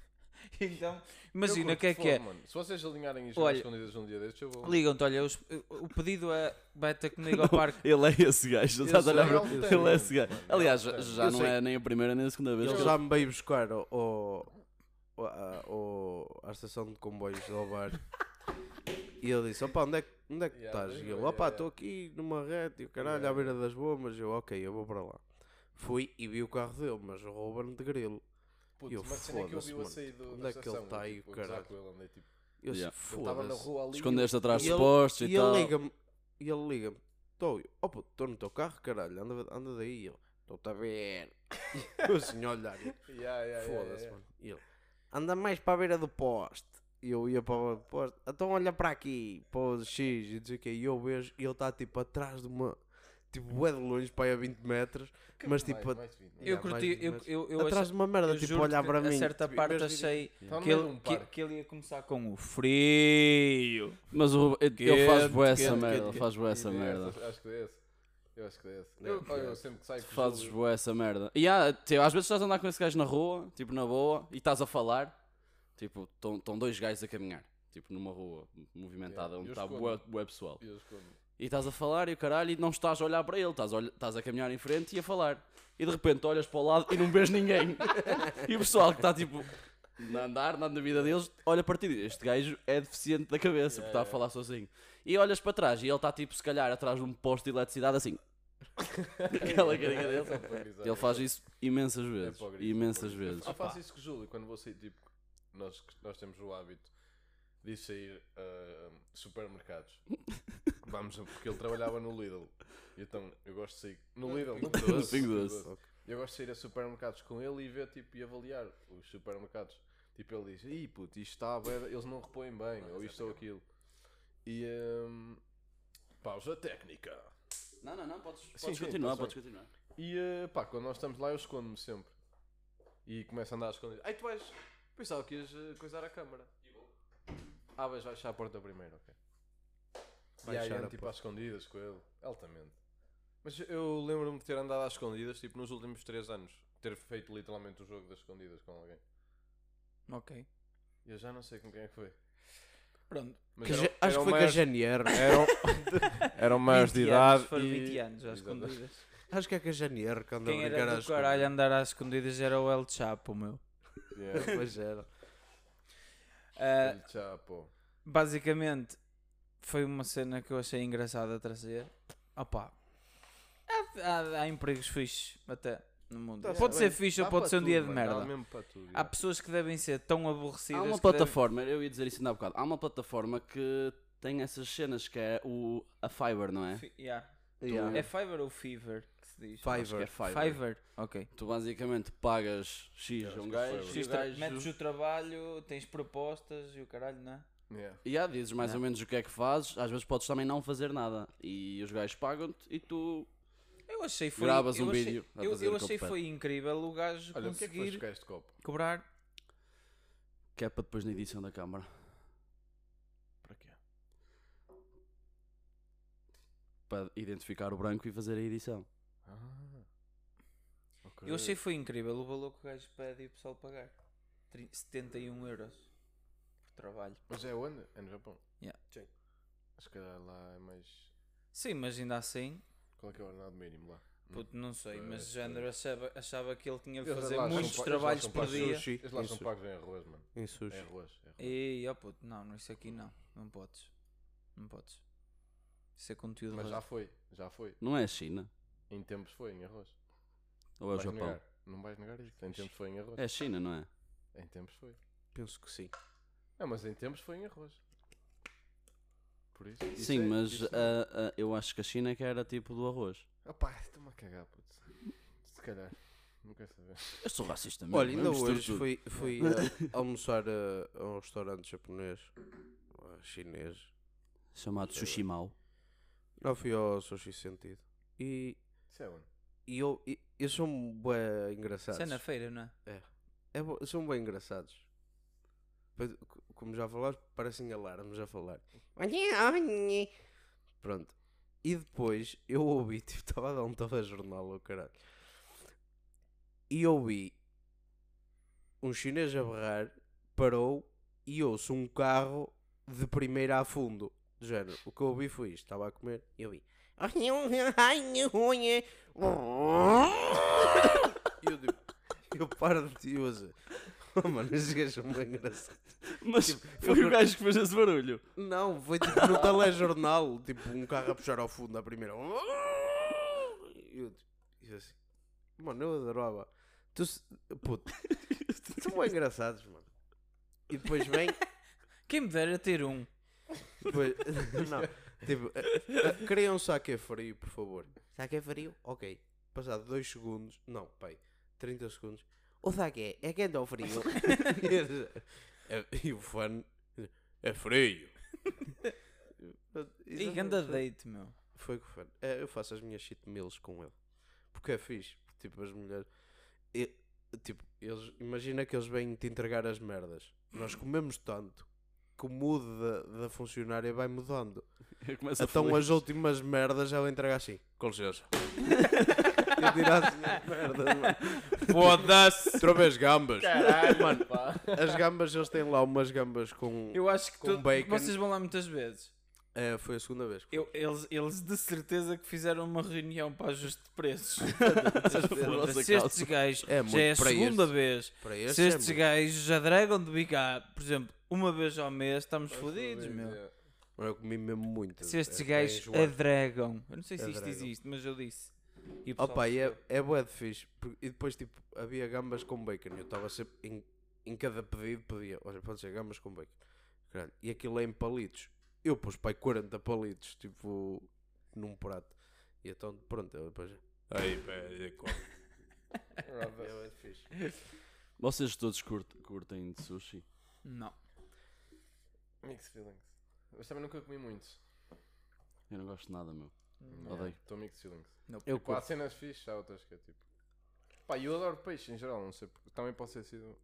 Então, imagina Eu o que é que é. mano. Se vocês alinharem e jogar Olha, escondidas um dia destes, eu vou. Ligam-te, olha, os- o pedido é vai ter comigo ao parque. Ele é esse gajo, Eu estás a sei, olhar para ele ele, é esse gajo. mano, Aliás, já, já Eu não sei. é nem a primeira nem a segunda vez. Ele que já me veio buscar ao, ao, ao- à estação de comboios de Alvar. E ele disse: Opa, onde é, que- onde é que Yeah, estás? E yeah, eu: Opa, yeah. estou aqui numa rede. E o caralho, Yeah, à beira das bombas. Eu: Ok, eu vou para lá. Fui e vi o carro dele, mas o Ruben de grilo. Putz, Eu, mas cena é que eu vi-o a foda-se, sair do, Onde é que ele estação, tá aí, tipo, caralho? ele, andei, tipo, Eu Yeah. disse, ele estava na foda-se. rua ali. Escondeste atrás E de ele- postos e, E tal. ele e ele liga-me, estou, puto, estou no teu carro, caralho, anda, anda daí. E Eu, estou-te a ver. eu assim a olhar, e Yeah, yeah, yeah, foda-se, yeah. mano. E ele, anda mais para a beira do poste. E eu ia para a do poste, então olha para aqui, para o X, e dizer que e eu vejo, e ele está tipo atrás de uma, tipo, bué de longe, para aí a 20 metros, mas tipo, Mais- a- mais vinte, Eu Yeah, curti, eu, eu, eu atrás de uma merda, eu tipo, a olhar que para a mim. certa tipo, parte achei no que ele, um que, que ele ia começar com o frio. Mas o Ruben, ele faz boa essa merda. Ele faz boa essa merda. Acho que é esse. Eu acho que é esse. É, Eu, eu é. sempre que saio com o fazes boa essa merda. E há, tipo, às vezes estás a andar com esse gajo na rua, tipo na boa, e estás a falar. Tipo, estão dois gajos a caminhar. Tipo, numa rua movimentada, Yeah, onde está boa, boa pessoal. E estás a falar e o caralho, e não estás a olhar para ele, estás a, estás a caminhar em frente e a falar. E de repente olhas para o lado e não vês ninguém. e o pessoal que está tipo a andar, na vida deles, olha para ti Este gajo é deficiente da cabeça, porque está a falar sozinho. E olhas para trás e ele está tipo, se calhar, atrás de um posto de eletricidade assim. Aquela carinha dele. É Ele é faz isso imensas vezes. o imensas é para o grito. vezes. Eu faço isso com o Júlio quando vou sair, tipo, nós, nós temos o hábito de ir sair a supermercados. Vamos, porque ele trabalhava no Lidl. E então eu gosto de sair. No Lidl, no Doce. Doce. Pingo Doce. Doce. Eu gosto de sair a supermercados com ele e ver tipo, e avaliar os supermercados. Tipo, ele diz: Ih, puto, isto está, da- eles não repõem bem, ou isto ou aquilo. E. hum, pausa técnica. Não, não, não, podes, Sim, podes sim, continuar, tá podes continuar. E eh, pá, quando nós estamos lá, eu escondo-me sempre. E começo a andar escondido. Ai, tu vais. Pensava que ias eh, coisar a câmara. Ah, vais baixar a porta primeiro, ok. E aí Baixar a tipo porta. às escondidas com ele. Altamente. Mas eu lembro-me de ter andado às escondidas, tipo, nos últimos 3 anos. Ter feito literalmente o jogo das escondidas com alguém. Ok. E eu já não sei com quem é que foi. Pronto. Mas Que eram- ja- acho eram que foi com a maiores- Janier. Eram, eram maiores de 20 idade. anos, foram e... 20 anos às Exato. escondidas. Acho que é com a Janier que anda a Quem brincar era às do caralho andar às escondidas era o El Chapo, meu. Yeah. Pois era. Ah, El Chapo. basicamente, foi uma cena que eu achei engraçada a trazer. Opa, há, há, há empregos fixes até no mundo. Tá pode bem. ser fixe ou Dá pode para ser um dia tudo, de mano, dá merda. mesmo para tudo, Há pessoas que devem ser tão aborrecidas. Há uma que devem- plataforma, eu ia dizer isso ainda há bocado. Há uma plataforma que tem essas cenas que é o, a Fiverr, não é? Fi- yeah. Yeah. É Fiverr ou Fever se diz? Fiverr. Que é Fiverr. Fiverr. Ok. Tu basicamente pagas X a um que é gajo Fiverr. e o Fiz tra- gajo... Metes o trabalho, tens propostas e o caralho, não é? Yeah. E há, dizes mais ou menos o que é que fazes, às vezes podes também não fazer nada. E os gajos pagam-te e tu Eu achei foi. Gravas eu um achei- vídeo Eu, eu que achei foi incrível o gajo Olha, o que é que conseguir com este copo? cobrar. que é para depois na edição da câmara. Para quê? Para identificar o branco e fazer a edição. Ah. ok. Eu achei foi incrível o valor que o gajo pede e o pessoal pagar. Tri- 71 euros por trabalho. Mas é onde? É no Japão? Yeah. Sim. Acho que lá é mais. Sim, mas ainda assim, Qual é que é o ordenado mínimo lá? puto, não sei, mas o pois. género achava, achava que ele tinha de fazer são muitos trabalhos são por pagos em dia. Sushi. Eles lá em são pagos em arroz, mano. Em sushi. É arroz. É arroz. E, ó puto, não, não, isso aqui não, não podes. Não podes. Isso é conteúdo Mas já foi, já foi. Não é a China? Em tempos foi em arroz. Ou é o Vais Japão? negar? Não vais negar isto. Em tempos foi em arroz. É a China, não é? Em tempos foi. Penso que sim. Não, mas em tempos foi em arroz. Por isso. isso Sim, é- mas isso- ah, ah, eu acho que a China é que era tipo do arroz. Opá, estou-me a cagar, puto. Se calhar. Não quero saber. Eu sou racista mesmo. Olha, eu ainda misturo hoje tudo. fui, fui a almoçar a, a um restaurante japonês, ou chinês. Chamado Sushi Mau. Não fui ao Sushi Sentido. E, Isso é onde? e eu, e, eles são bem engraçados. Isso é na feira, não é? É bo- são bem engraçados. Pois, Como já falaste, parecem alarmes a falar. Pronto. E depois eu ouvi, tipo, estava a dar um telejornal ao caralho. E ouvi um chinês a berrar, parou e ouço um carro de primeira a fundo. Do género. O que eu ouvi foi isto. Estava a comer e eu vi. E eu digo, eu paro de ti e assim, oh, mano, esses gajos são bem engraçados. Mas Tipo, foi eu- o gajo que fez esse barulho. Não, foi tipo no telejornal, tipo um carro a puxar ao fundo à primeira. E eu, e eu assim, Mano, eu adorava. Tu, se- puto, são bem engraçados, mano. E depois vem. Quem me dera ter um. Depois, não, tipo, eh, eh, queria um saque frio, por favor. Saque frio? Ok. Passado 2 segundos, não, pai, 30 segundos. O saque é quente ou frio? É- e o fã é frio. E ganda date, meu. Foi o que foi. É, eu faço as minhas shit meals com ele. Porque é fixe. Tipo, as mulheres. tipo, eles, imagina que eles vêm te entregar as merdas. Nós comemos tanto que o mood da, da funcionária vai mudando. A Então as últimas merdas ela entrega assim. Com licença. eu tirar assim as merdas, mano. Foda-se! Outra vez gambas. Caralho, mano. Pá. As gambas, eles têm lá umas gambas com. Eu acho que Com tu- bacon. vocês vão lá muitas vezes. É, foi a segunda vez. Eu- eles, eles de certeza que fizeram uma reunião para ajuste de preços. Se estes gajos É já muito é a para segunda estes. vez, Para este se é estes muito. gajos já dragam de bicar, por exemplo, uma vez ao mês, estamos fodidos, meu. É. Mano, Eu comi mesmo muito. Se estes É, é gajos adregam, eu não sei se isto existe, mas eu disse. E o pessoal Opa, e é, percebeu. é bué de fixe. E depois, tipo, havia gambas com bacon. Eu estava sempre, em, em cada pedido, pedia, olha, pode ser gambas com bacon. Caralho. E aquilo é em palitos. Eu pus, pai, 40 palitos, tipo, num prato. E então, pronto, eu depois... Aí, pede, come. É de fixe. Vocês todos curt- curtem de sushi? Não. Mixed feelings. Mas também nunca comi muitos. Eu não gosto de nada, meu. Yeah, Odeio. Estou mixed feelings. Eu Tipo, há cenas fixes, há outras que é tipo. Pá, eu adoro peixe em geral, não sei porque. Também pode ter sido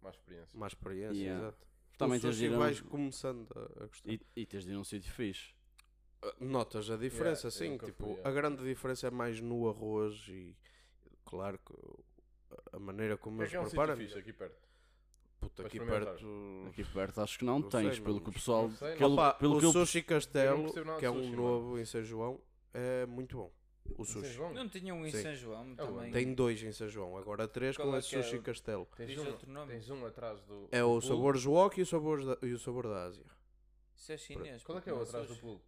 uma experiência. Má experiência, Yeah. exato. Também tens de ir a um- vais começando a, a gostar. E, e tens de ir a um sítio fixe. Uh, Notas a diferença, eu sim. nunca Tipo, fui, a é. grande diferença é mais no arroz e, claro, que a- maneira como é eles é um sítio preparam. fixe aqui perto? Puta, Para aqui experimentar? perto. Aqui perto acho que não, Não tens, sei, pelo que o pessoal. Não sei, pelo, Opa, pelo o que eu- Sushi Castelo, percebo nada que é um sushi, mano. novo em São João, é muito bom. O São sushi. João? Não tinha um em Sim. São João É o também. Tem dois em São João, agora três Qual com é esse que é Sushi o- Castelo. Tens Diz um, outro nome. tens um atrás do. É o sabor wok e o sabor da, e o sabor da Ásia. Isso é chinês. Qual é que é o não atrás do sushi. pool?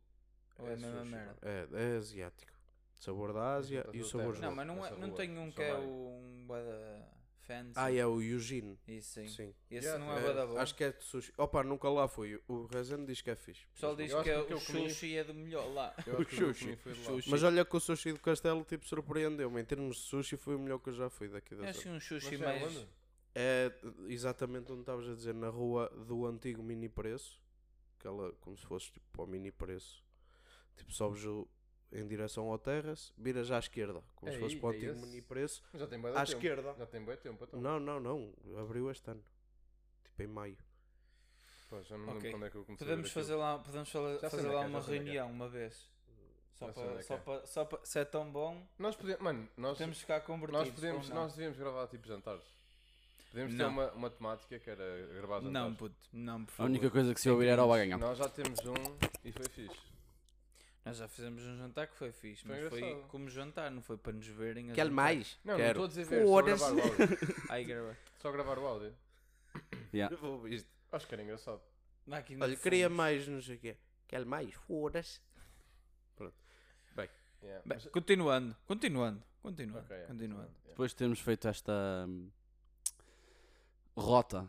Ou é a mesma sushi, merda? É, é asiático. Sabor da Ásia e o sabor terra. Não, mas não, é, Essa não rua, tem um que é vai. um fancy. Ah, é o Eugene. Isso sim. Sim. Esse Yeah, não é É, bom. acho que é de sushi. Opa, nunca lá fui. O Rezende diz que é fixe. O pessoal Mas diz que acho é que o eu comi- sushi é do melhor lá. Eu acho que o sushi. Sushi. Mas olha que o sushi do Castelo tipo surpreendeu-me. Em termos de sushi foi o melhor que eu já fui daqui da É assim um Mas sushi é mais. onde? É exatamente onde estavas a dizer, na rua do antigo mini preço. Aquela como se fosse tipo para o mini preço. Tipo, sobes o- em direção ao terrace, viras à esquerda, como se É fosse aí, para o antigo esse? mini preço. Já tem bem À tempo. esquerda. Já tem bem tempo. Então. Não, não, não. Abriu este ano. Tipo em maio. Pá, já não me lembro quando é que eu comecei Podemos a fazer lá, podemos fazer é lá é, uma é reunião uma vez. Só para, só para, só para, se é tão bom. Nós podemos, mano, nós, podemos ficar convertidos. nós, podemos, nós devíamos gravar tipo jantares. Podemos ter Não. uma, uma temática que era gravar jantares. Não, puto, não, por A favor. única coisa que se ouvir era o. Baganhão. Nós já temos um e foi fixe. Nós já fizemos um jantar que foi fixe, Foi mas foi engraçado. como jantar, não foi para nos verem. a Quer jantar. mais? Não, Quero. não estou a dizer ver, só Foda-se. gravar o áudio. Ai, grava. Só gravar o áudio. Yeah. Vou isto. Acho que era engraçado. Máquina Olha, queria mais, não sei o quê. Quer mais? Foda-se. Yeah. Bem, mas- continuando, continuando, continuando, Ok, é, continuando. yeah. Depois de termos feito esta hum, rota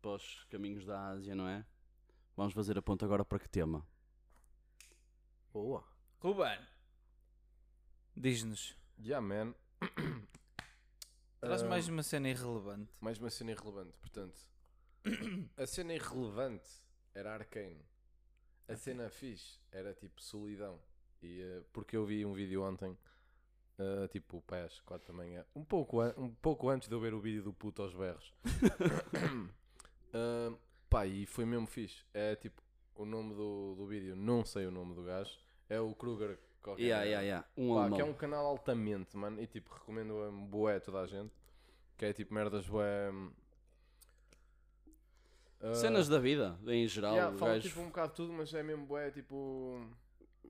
para os caminhos da Ásia, não é? Vamos fazer a ponta agora para que tema? Boa. Ruben, diz-nos, Yeah, man. traz Ah, mais uma cena irrelevante. mais uma cena irrelevante, portanto. A cena irrelevante era Arcane. A cena fixe era tipo solidão. E, eh, porque eu vi um vídeo ontem, eh, tipo pés, 4 da manhã, um pouco, an- um pouco antes de eu ver o vídeo do puto aos berros. Ah, pá, e foi mesmo fixe. É tipo, o nome do, do vídeo, não sei o nome do gajo, é o Kruger. qualquer Yeah, yeah, yeah. Um Pá, que é um canal altamente, mano, e tipo, recomendo a bué a toda a gente. Que é tipo merdas bué. hum, ah, Cenas da vida, em geral. yeah, fala gajo- tipo um bocado de tudo, mas é mesmo bué, tipo.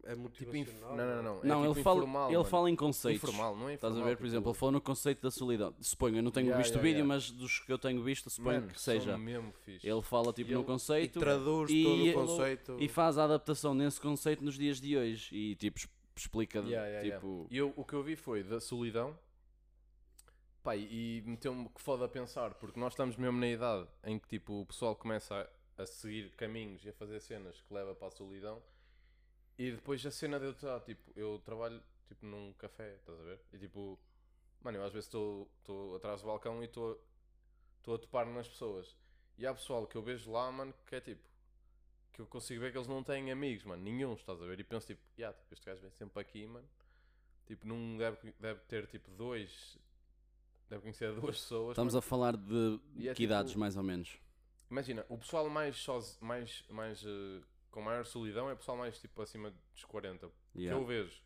É tipo inf... motivacional. Não, não, não. É Não, tipo ele, fala, informal, ele fala em conceitos. Informal, não é informal. Estás a ver, por tipo- exemplo, ele falou no conceito da solidão. Suponho, eu não tenho Yeah, visto yeah, o vídeo, yeah. mas dos que eu tenho visto, suponho Mano, que seja. mesmo fixe. Ele fala tipo E no ele- E conceito traduz e- todo e- o conceito. e faz a adaptação nesse conceito nos dias de hoje. E tipo, explica Yeah, yeah, yeah. tipo. E eu, o que eu vi foi da solidão Pá, e e meteu-me que foda a pensar, porque nós estamos mesmo na idade em que tipo, o pessoal começa a, a seguir caminhos e a fazer cenas que leva para a solidão. E depois a cena de eu estar, tipo, eu trabalho tipo num café, estás a ver? E tipo, mano, eu às vezes estou atrás do balcão e estou a topar nas pessoas. E há pessoal que eu vejo lá, mano, que é tipo, que eu consigo ver que eles não têm amigos, mano, nenhum, estás a ver? E penso tipo, yeah, tipo, este gajo vem sempre aqui, mano. Tipo, não deve, deve ter tipo dois, deve conhecer duas pessoas. Estamos mano. a falar de E é que idades, tipo- mais ou menos? Imagina, o pessoal mais, soz, mais, mais eh, com maior solidão é o pessoal mais tipo acima dos 40, Yeah. que eu vejo.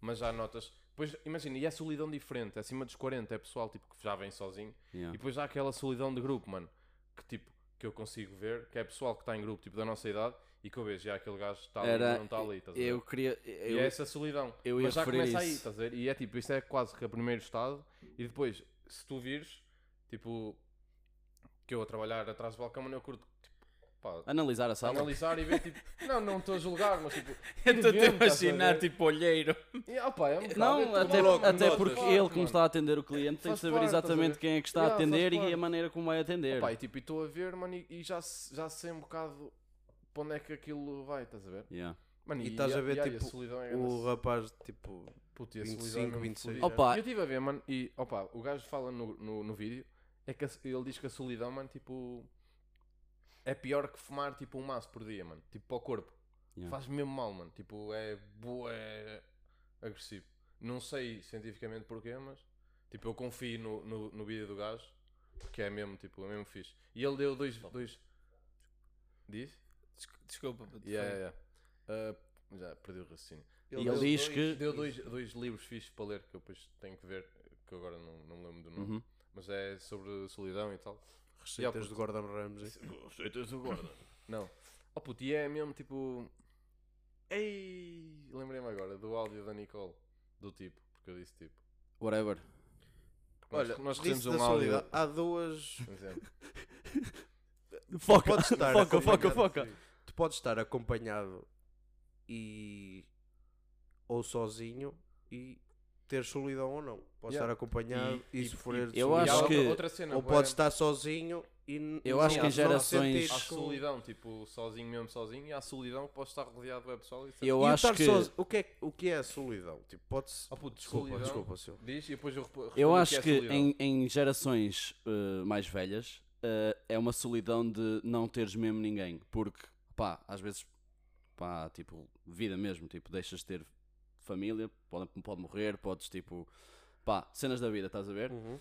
Mas já notas. Depois, imagina, e é solidão diferente, acima dos 40 é pessoal tipo que já vem sozinho. Yeah. E depois há aquela solidão de grupo, mano, que tipo, que eu consigo ver, que é pessoal que está em grupo, tipo, da nossa idade, e que eu vejo, já aquele gajo está ali, Era, não está ali, estás a ver? eu queria. E Eu, é essa solidão. eu Mas já começa aí, isso. estás a ver? E é tipo, isto é quase que o primeiro estado. E depois, se tu vires, tipo, que eu a trabalhar atrás do balcão, mano, eu curto, pá, Analisar a sala. analisar e ver, tipo, não, não estou a julgar, mas tipo, Eu ir estou a a imaginar tipo olheiro. E, ah, é um é Não, tudo até, logo, até mano, porque ele, como mano. está a atender o cliente, tem que saber parte, a exatamente quem é que está Yeah, a atender e parte. a maneira como vai atender. Pá, e tipo, e estou a ver, mano, e, e já, já sei um bocado para onde é que aquilo vai, estás a ver? Yeah. Mano, E estás a ver, e, tipo, solidão é O rapaz, tipo, Puta, e a 25, solidão é mesmo 26. fodida. Opa. E eu estive a ver, mano, e opa, o gajo fala no, no, no vídeo, é que a- ele diz que a solidão, mano, tipo, é pior que fumar, tipo, um maço por dia, mano, tipo, para o corpo. Yeah. Faz mesmo mal, mano, tipo, é bué agressivo. Não sei cientificamente porquê, mas, tipo, eu confio no, no, no vídeo do gajo, que é mesmo, tipo, é mesmo fixe. E ele deu dois, dois... Diz? Desculpa, puto, Yeah, yeah, yeah. Uh, já perdi o raciocínio. E ele deu diz dois- que- Deu dois, dois livros fixos para ler que eu depois tenho que ver, que agora não, não lembro do nome. Uhum. Mas é sobre solidão e tal. Receitas de Gordon Ramsay. Receitas do Gordon. não. Oh puto, e é mesmo tipo. Ei! Lembrei-me agora do áudio da Nicole. Do tipo, porque eu disse tipo. Whatever. Nós, Olha, nós disse recebemos um áudio. solidão. Há duas. Por exemplo. Foca, Podes estar foca, foca, foca. Tu podes estar acompanhado e. ou sozinho e ter solidão ou não. Podes Yeah. estar acompanhado E- e, sofrer de eu acho solidão. outra, que- outra cena. Ou podes estar sozinho e. Eu não- acho que gerações- Há solidão, tipo, sozinho mesmo sozinho, e há solidão que pode estar rodeado de web pessoal e Eu E o acho que. sozinho- o, que é, o que é a solidão? Tipo, pode-se. Oh, puto, Desculpa, solidão. desculpa, Silvio. Diz e depois eu respondo Eu acho é que solidão. em, em gerações eh, mais velhas eh, é uma solidão de não teres mesmo ninguém. Porque, pá, às vezes, pá, tipo, vida mesmo. Tipo, deixas de ter família, pode, pode morrer, podes, tipo, pá, cenas da vida, estás a ver? Uhum.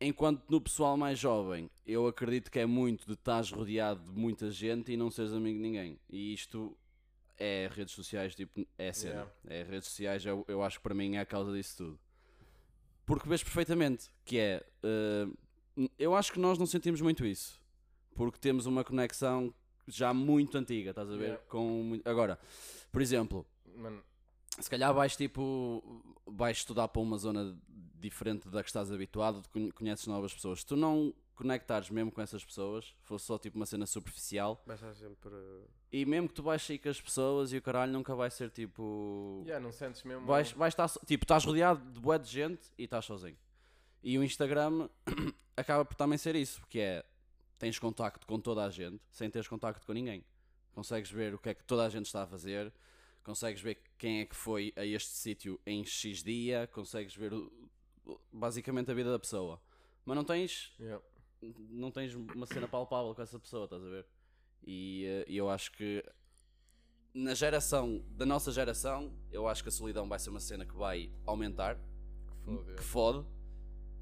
Enquanto no pessoal mais jovem, eu acredito que é muito de estás rodeado de muita gente e não seres amigo de ninguém. E isto é redes sociais, tipo, é a cena. É redes sociais, eu, eu acho que para mim é a causa disso tudo. Porque vês perfeitamente que é. eh, eu acho que nós não sentimos muito isso. Porque temos uma conexão já muito antiga, estás a ver? Yeah. Com, agora, por exemplo, Mano, se calhar vais tipo vais estudar para uma zona diferente da que estás habituado, con- conheces novas pessoas. Se tu não conectares mesmo com essas pessoas, fosse só tipo uma cena superficial, sempre. e mesmo que tu vais sair com as pessoas e o caralho nunca vai ser tipo. yeah, não sentes mesmo. Vais, vais estar, tipo, estás rodeado de bué de gente e estás sozinho. E o Instagram acaba por também ser isso, que é tens contacto com toda a gente sem teres contacto com ninguém. Consegues ver o que é que toda a gente está a fazer, consegues ver quem é que foi a este sítio em X dia, consegues ver o- basicamente a vida da pessoa. Mas não tens Yeah. não tens uma cena palpável com essa pessoa, estás a ver? E eh, e eu acho que na geração, da nossa geração, eu acho que a solidão vai ser uma cena que vai aumentar, Foda, que fode,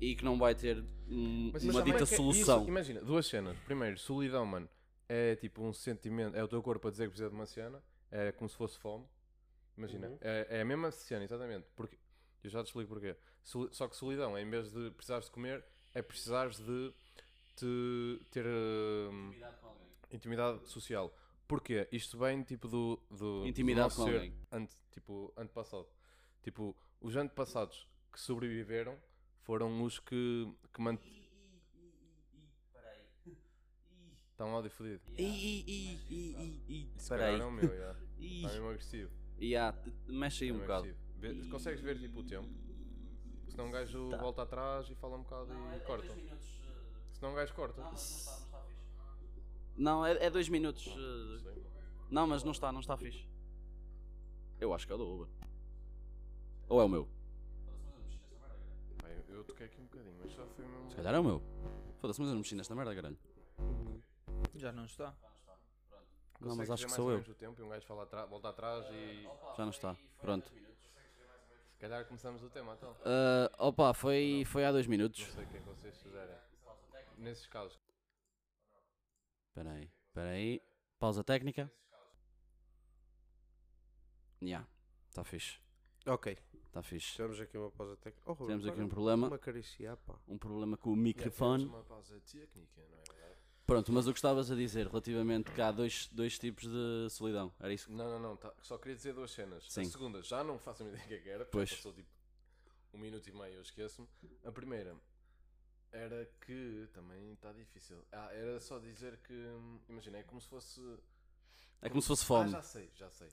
e que não vai ter hum, Mas uma também dita que- solução. isso, imagina, duas cenas. Primeiro, solidão, mano, é tipo um sentimento, é o teu corpo a dizer que precisa de uma cena, é como se fosse fome. Imagina, Uhum. é, é a mesma cena, exatamente. Porque, eu já te explico porquê. Só que solidão, em vez de precisares de comer, é precisares de te, ter hum, intimidade social. Porquê? Isto vem tipo do, do, Intimidade do nosso com ser alguém. ante, tipo, antepassado. Tipo, os antepassados que sobreviveram foram os que, que mant... Está um áudio fodido. Isso Espera calhar aí. é o meu, já. Está mesmo agressivo. yeah, mexe aí um mesmo bocado. Consegues ver tipo o tempo? Senão um gajo volta atrás e fala um bocado e corta. Senão um gajo corta. Não, é, é dois minutos. eh. Não, mas não está, não está fixe. Eu acho que é o do Uber. Ou é o meu? Eu, eu toquei aqui um bocadinho, mas só foi mesmo. Se calhar é o meu. Foda-se, mas eu não mexi nesta merda, caralho. Já não está. Não, mas Consegue acho dizer que sou ou eu. o tempo e um gajo fala atra- volta atrás e. Já não está. Pronto. Se calhar começamos o tema então. Ah, opa, foi, foi há dois minutos. Não sei o que é que vocês fizerem. Nesses casos. Espera aí, espera aí. Pausa técnica. Ya, está fixe. Ok, Está fixe. temos aqui uma pausa técnica. Oh, Temos aqui um problema. Uma acariciar, pá. Um problema com o microfone. uma pausa técnica, não é verdade? Pronto, mas o que estavas a dizer relativamente que há dois, dois tipos de solidão. Era isso? Não, não, não. tá- Só queria dizer duas cenas. Sim. A segunda, já não faço a ideia que é que era, Pois. passou tipo um minuto e meio, eu esqueço-me. A primeira era que também está difícil. Ah, era só dizer que. Imagina, é como se fosse. É como se fosse Ah, fome. já sei, já sei.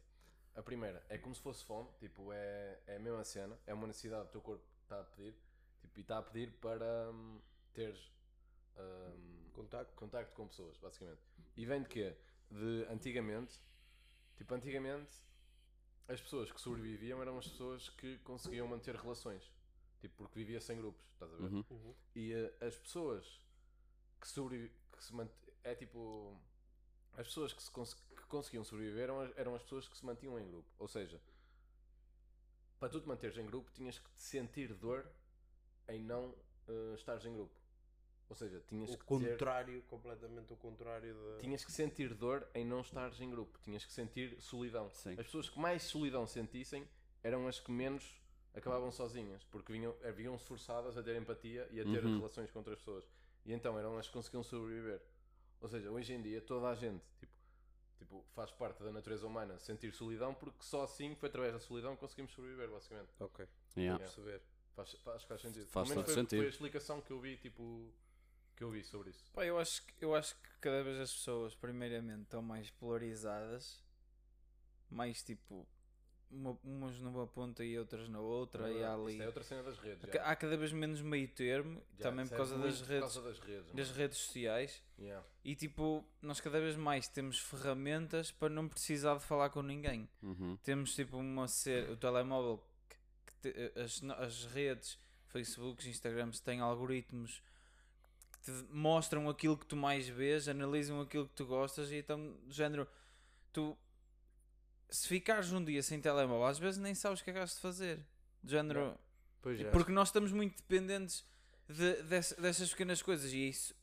A primeira é como se fosse fome, tipo, é, é a mesma cena, é uma necessidade que o teu corpo está a pedir, tipo, e está a pedir para hum, teres hum, Contacto. contacto com pessoas, basicamente. E vem de quê? De antigamente, tipo, antigamente as pessoas que sobreviviam eram as pessoas que conseguiam manter relações, tipo, porque vivia sem grupos, estás a ver? Uhum. E eh, as pessoas que, sobrevi que se mant... é tipo as pessoas que, se cons- que conseguiam sobreviver eram as, eram as pessoas que se mantinham em grupo. Ou seja, para tu te manteres em grupo tinhas que te sentir dor em não eh, estares em grupo. Ou seja, tinhas O que ter, contrário, completamente o contrário da. tinhas que sentir dor em não estares em grupo. Tinhas que sentir solidão. Sim. As pessoas que mais solidão sentissem eram as que menos acabavam sozinhas, porque vinham, vinham-se forçadas a ter empatia e a ter Uhum. relações com outras pessoas. E então eram as que conseguiam sobreviver. Ou seja, hoje em dia toda a gente tipo, tipo, faz parte da natureza humana sentir solidão, porque só assim foi através da solidão que conseguimos sobreviver, basicamente. Ok, Yeah. perceber. Faz, faz, faz sentido. Faz todo foi, sentido. foi a explicação que eu vi, tipo, que eu vi sobre isso. Pá, eu acho, que- eu acho que cada vez as pessoas, primeiramente, estão mais polarizadas, mais tipo, uma- umas numa ponta e outras na outra, e há Isso ali. é outra cena das redes. Há já. ca- Há cada vez menos meio termo, Já, também isso por é causa das por redes, causa das redes. das mano. redes sociais. Yeah. E tipo, nós cada vez mais temos ferramentas para não precisar de falar com ninguém. Uhum. Temos tipo uma ser, o telemóvel, que, que te- as, no- as redes, Facebooks, Instagrams têm algoritmos te mostram aquilo que tu mais vês, analisam aquilo que tu gostas e então, do género, tu se ficares um dia sem telemóvel, às vezes nem sabes o que é que has de fazer. Do género, é. porque nós estamos muito dependentes de- dess- dessas pequenas coisas e isso,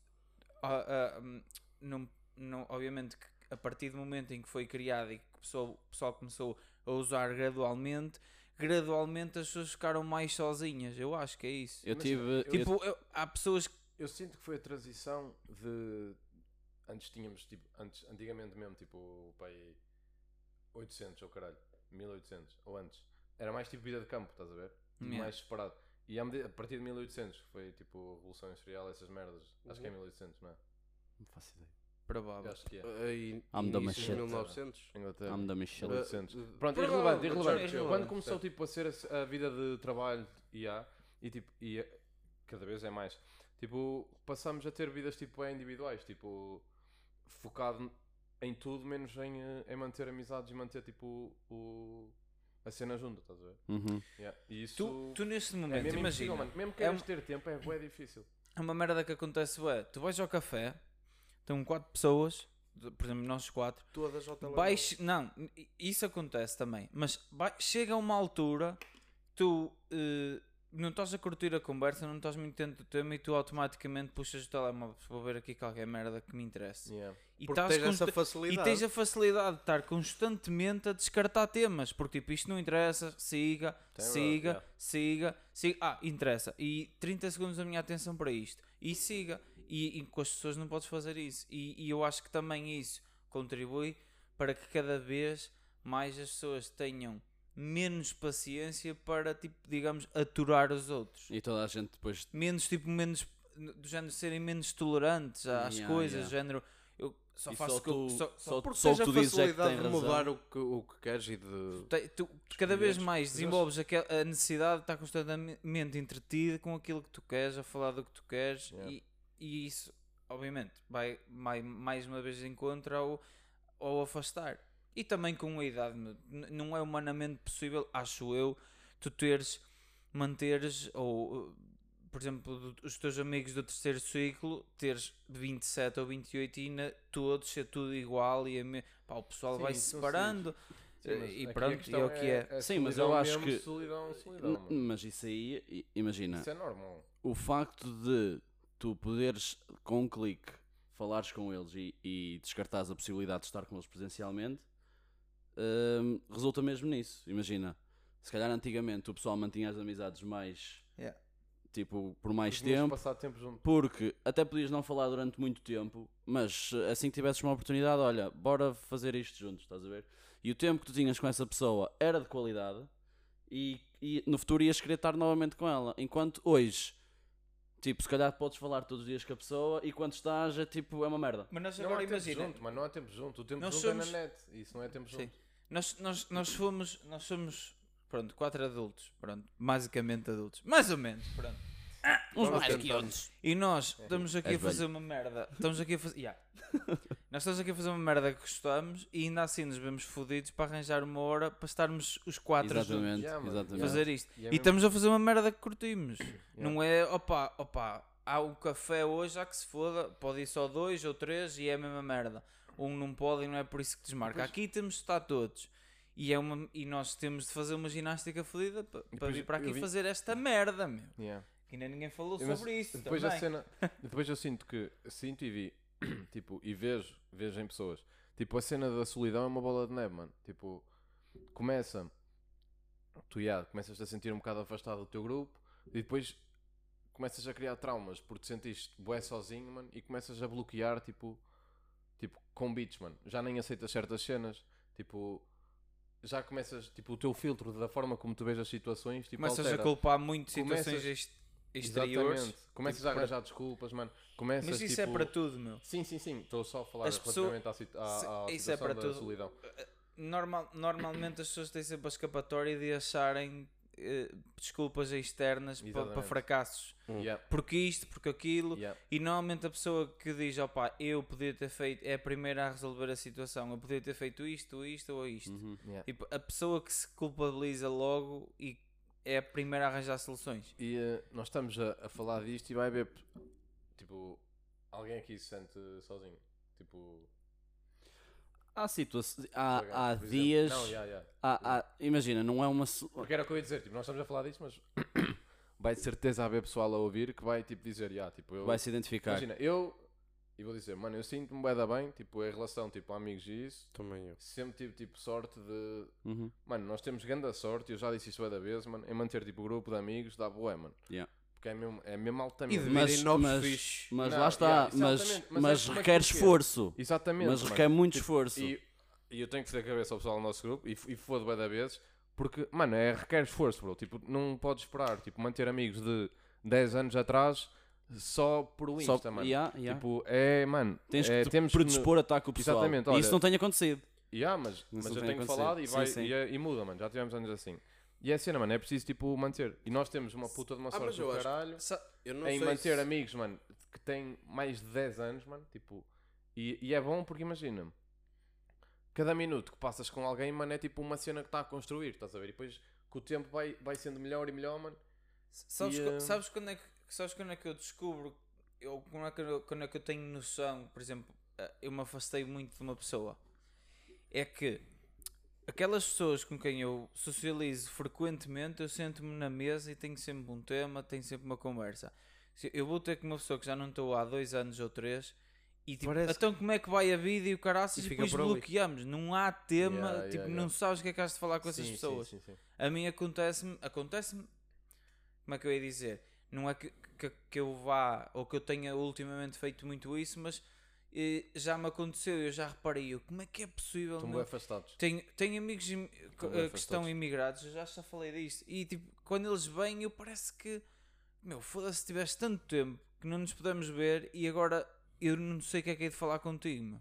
ah, ah, hum, não, não, obviamente, que a partir do momento em que foi criado e que o pessoal, o pessoal começou a usar gradualmente, gradualmente as pessoas ficaram mais sozinhas. Eu acho que é isso. Eu tive. eu- eu- tipo, eu- há pessoas que. Eu sinto que foi a transição de. Antes tínhamos, tipo, antes, antigamente mesmo, tipo, o pai 800 ou caralho, 1800 ou antes. Era mais tipo vida de campo, estás a ver? Yeah. Mais separado. E a partir de 1800, que foi tipo Revolução Industrial, essas merdas. Acho que é 1800, não é? Não faço ideia. Provável. acho que é. Aí, I'm the início de machete. 1900. Inglaterra. I'm the Michelle. 1800. Uh, Pronto, irrelevante, mas irrelevante. é Quando começou tipo, a ser a, a vida de trabalho e há, e tipo, e é- cada vez é mais, tipo, passamos a ter vidas tipo bem individuais, tipo, focado em tudo menos em, eh, em manter amizades e manter tipo o, a cena junto, estás a ver? Uhum. Yeah. E isso Tu, tu neste é momento, mesmo impossível, imagina, mano. Mesmo que é ter tempo, é bué difícil. é uma merda que acontece, ué, tu vais ao café, estão quatro pessoas, por exemplo, nós quatro, Todas ao telemóvel. Não, isso acontece também, mas vai- chega a uma altura, tu eh, não estás a curtir a conversa, não estás muito dentro do tema e tu automaticamente puxas o telemóvel. Para ver aqui qualquer merda que me interesse. Yeah. E Porque tens essa consta- e facilidade. tens a facilidade de estar constantemente a descartar temas, porque tipo, isto não interessa, siga, Tem siga, verdade, siga, siga, ah, interessa, e 30 segundos da minha atenção para isto, e siga, e, e com as pessoas não podes fazer isso, e, e eu acho que também isso contribui para que cada vez mais as pessoas tenham menos paciência para, tipo, digamos, aturar os outros E toda a gente depois. menos tipo menos do género serem menos tolerantes às Yeah, coisas yeah. género eu só E faço só que eu- tu- só- só- só- Porque Só tu dizes é que facilidade tem de razão. mudar o que, o que queres e de. te- tu cada vez mais eu desenvolves aquela, a necessidade de estar constantemente entretido com aquilo que tu queres, a falar do que tu queres Yeah. e, e isso, obviamente, vai, vai mais uma vez em contra ao, ao afastar. E também com a idade, não é humanamente possível, acho eu, tu teres, manteres, ou uh, por exemplo, os teus amigos do terceiro ciclo, teres 27 ou 28 e ainda todos ser tudo igual e a me... Pá, o pessoal Sim, vai se separando. Sim, mas e pronto, e é o que é. a Sim, mas solidão eu acho que- Solidão, solidão. Mas isso aí, imagina, Isso é normal. o facto de tu poderes, com um clique, falares com eles e, e descartares a possibilidade de estar com eles presencialmente, hum, resulta mesmo nisso. Imagina, se calhar antigamente o pessoal mantinha as amizades mais, Yeah. tipo, por mais tempo, passado tempo junto. porque até podias não falar durante muito tempo, mas eh, assim que tivesses uma oportunidade, olha, bora fazer isto juntos, estás a ver? E o tempo que tu tinhas com essa pessoa era de qualidade e, e no futuro ias querer estar novamente com ela. Enquanto hoje, tipo, se calhar podes falar todos os dias com a pessoa e quando estás é tipo, é uma merda. Mas nós Não agora há tempo junto, mano. Não há tempo junto. O tempo Nós junto somos- é na net. Isso não é tempo Sim. junto. Nós, nós, nós fomos, nós somos, pronto, quatro adultos, pronto, basicamente adultos, mais ou menos, pronto. Uns Vamos mais que outros. E nós estamos aqui És a fazer uma merda, estamos aqui a fazer, yeah. nós estamos aqui a fazer uma merda que gostamos e ainda assim nos vemos fodidos para arranjar uma hora para estarmos os quatro juntos Exatamente, Yeah, mano. a exatamente. fazer isto. E é E mesmo- estamos a fazer uma merda que curtimos. Não é, opa, opa, há o café hoje, há que se foda, pode ir só dois ou três e é a mesma merda. Um não pode e não é por isso que desmarca. Aqui temos de estar todos. E, é uma, e nós temos de fazer uma ginástica fodida para, vir para aqui vi- fazer esta merda, meu. Yeah. Que ainda ninguém falou Mas sobre isso. Depois também. a cena, depois eu sinto que sinto e vi, tipo, e vejo, vejo em pessoas. Tipo, a cena da solidão é uma bola de neve, mano. Tipo, começa, tu já, começas a sentir um bocado afastado do teu grupo e depois começas a criar traumas porque te sentiste bué sozinho, mano, e começas a bloquear, tipo, tipo, com beats, mano. Já nem aceitas certas cenas, tipo, já começas, tipo, o teu filtro da forma como tu vês as situações, tipo, Começas altera. a culpar muito situações Começas- ex- exteriores. Exatamente. Começas tipo, a para- arranjar desculpas, mano. Começas, Mas isso tipo... é para tudo, meu. Sim, sim, sim. Estou só a falar As pessoas- relativamente à, situ- à, à isso é para da tudo. solidão. Normal, normalmente as pessoas têm sempre a escapatória de acharem eh, desculpas externas pa- para, Exatamente. fracassos. Hum. Yeah, Porque isto, porque aquilo. yeah. E normalmente a pessoa que diz, opá, eu podia ter feito, é a primeira a resolver a situação, eu podia ter feito isto, isto ou isto. Uhum. Yeah. Tipo, a pessoa que se culpabiliza logo e é a primeira a arranjar soluções. E eh, nós estamos a, a falar disto e vai haver, tipo, alguém aqui se sente sozinho. Tipo, Há situações, há, há dias, Não, yeah, yeah. há- há- imagina, não é uma. Porque era o que eu ia dizer, tipo, nós estamos a falar disto, mas vai de certeza haver pessoal a ouvir que vai, tipo, dizer, yeah, tipo, eu... Vai se identificar. Imagina, eu... E vou dizer, mano, eu sinto-me bué da bem, tipo, em relação, tipo, a amigos e isso. Também eu. Sempre tive, tipo, sorte de... Uhum. Mano, nós temos grande sorte, eu já disse isso bué da vez, mano, em manter, tipo, o grupo de amigos da bué, mano. Yeah. Porque é mesmo, é mesmo E altamente. de Mas- mas-. Mas Não, lá está, yeah, mas, mas, mas é- requer esforço. Exatamente. Mas mano. requer muito Tipo, esforço. E, e eu tenho que fazer a cabeça ao pessoal do nosso grupo e, e fodo bué da vezes, porque, mano, é, requer esforço, bro. Tipo, não podes esperar, tipo, manter amigos de 10 anos atrás só por o Só, Insta, mano. yeah, yeah. Tipo, é, mano, Tens é, que temos predispor a com o pessoal. Exatamente, e olha- isso não tem acontecido. Yeah, mas, Isso mas não eu tem tenho acontecido. falado e, Sim, vai, sim. E, é- e muda, mano. Já tivemos anos assim. E é a cena, mano, é preciso tipo manter. E nós temos uma puta de uma Ah, sorte do caralho em manter se- amigos, mano, que têm mais de 10 anos, mano. Tipo, e, e é bom porque imagina, cada minuto que passas com alguém, mano, é tipo uma cena que está a construir, estás a ver? E depois com o tempo vai, vai sendo melhor e melhor, mano. Sabes, E, co- eh, sabes, quando é que, sabes quando é que eu descubro, ou quando é que eu, quando é que eu tenho noção, por exemplo, eh, eu me afastei muito de uma pessoa? É que aquelas pessoas com quem eu socializo frequentemente, eu sento-me na mesa e tenho sempre um tema, tenho sempre uma conversa. Eu vou ter com uma pessoa que já não estou há dois anos ou três. E tipo, Parece então como é que vai a vida e o caraças E e depois bloqueamos. Não há tema, Yeah, tipo, yeah, não yeah. sabes o que é que has de falar com essas Sim, sim, pessoas. sim, sim. A mim acontece-me, acontece-me, como é que eu ia dizer? Não é que, que, que eu vá, ou que eu tenha ultimamente feito muito isso, mas já me aconteceu, eu já reparei, eu, como é que é possível? Estão bem afastados. Tenho, tenho amigos im- que, eh, que estão imigrados, eu já já falei disto, e tipo, quando eles vêm, eu parece que, meu, foda-se, tiveste tanto tempo que não nos podemos ver e agora eu não sei o que é que é de falar contigo, meu.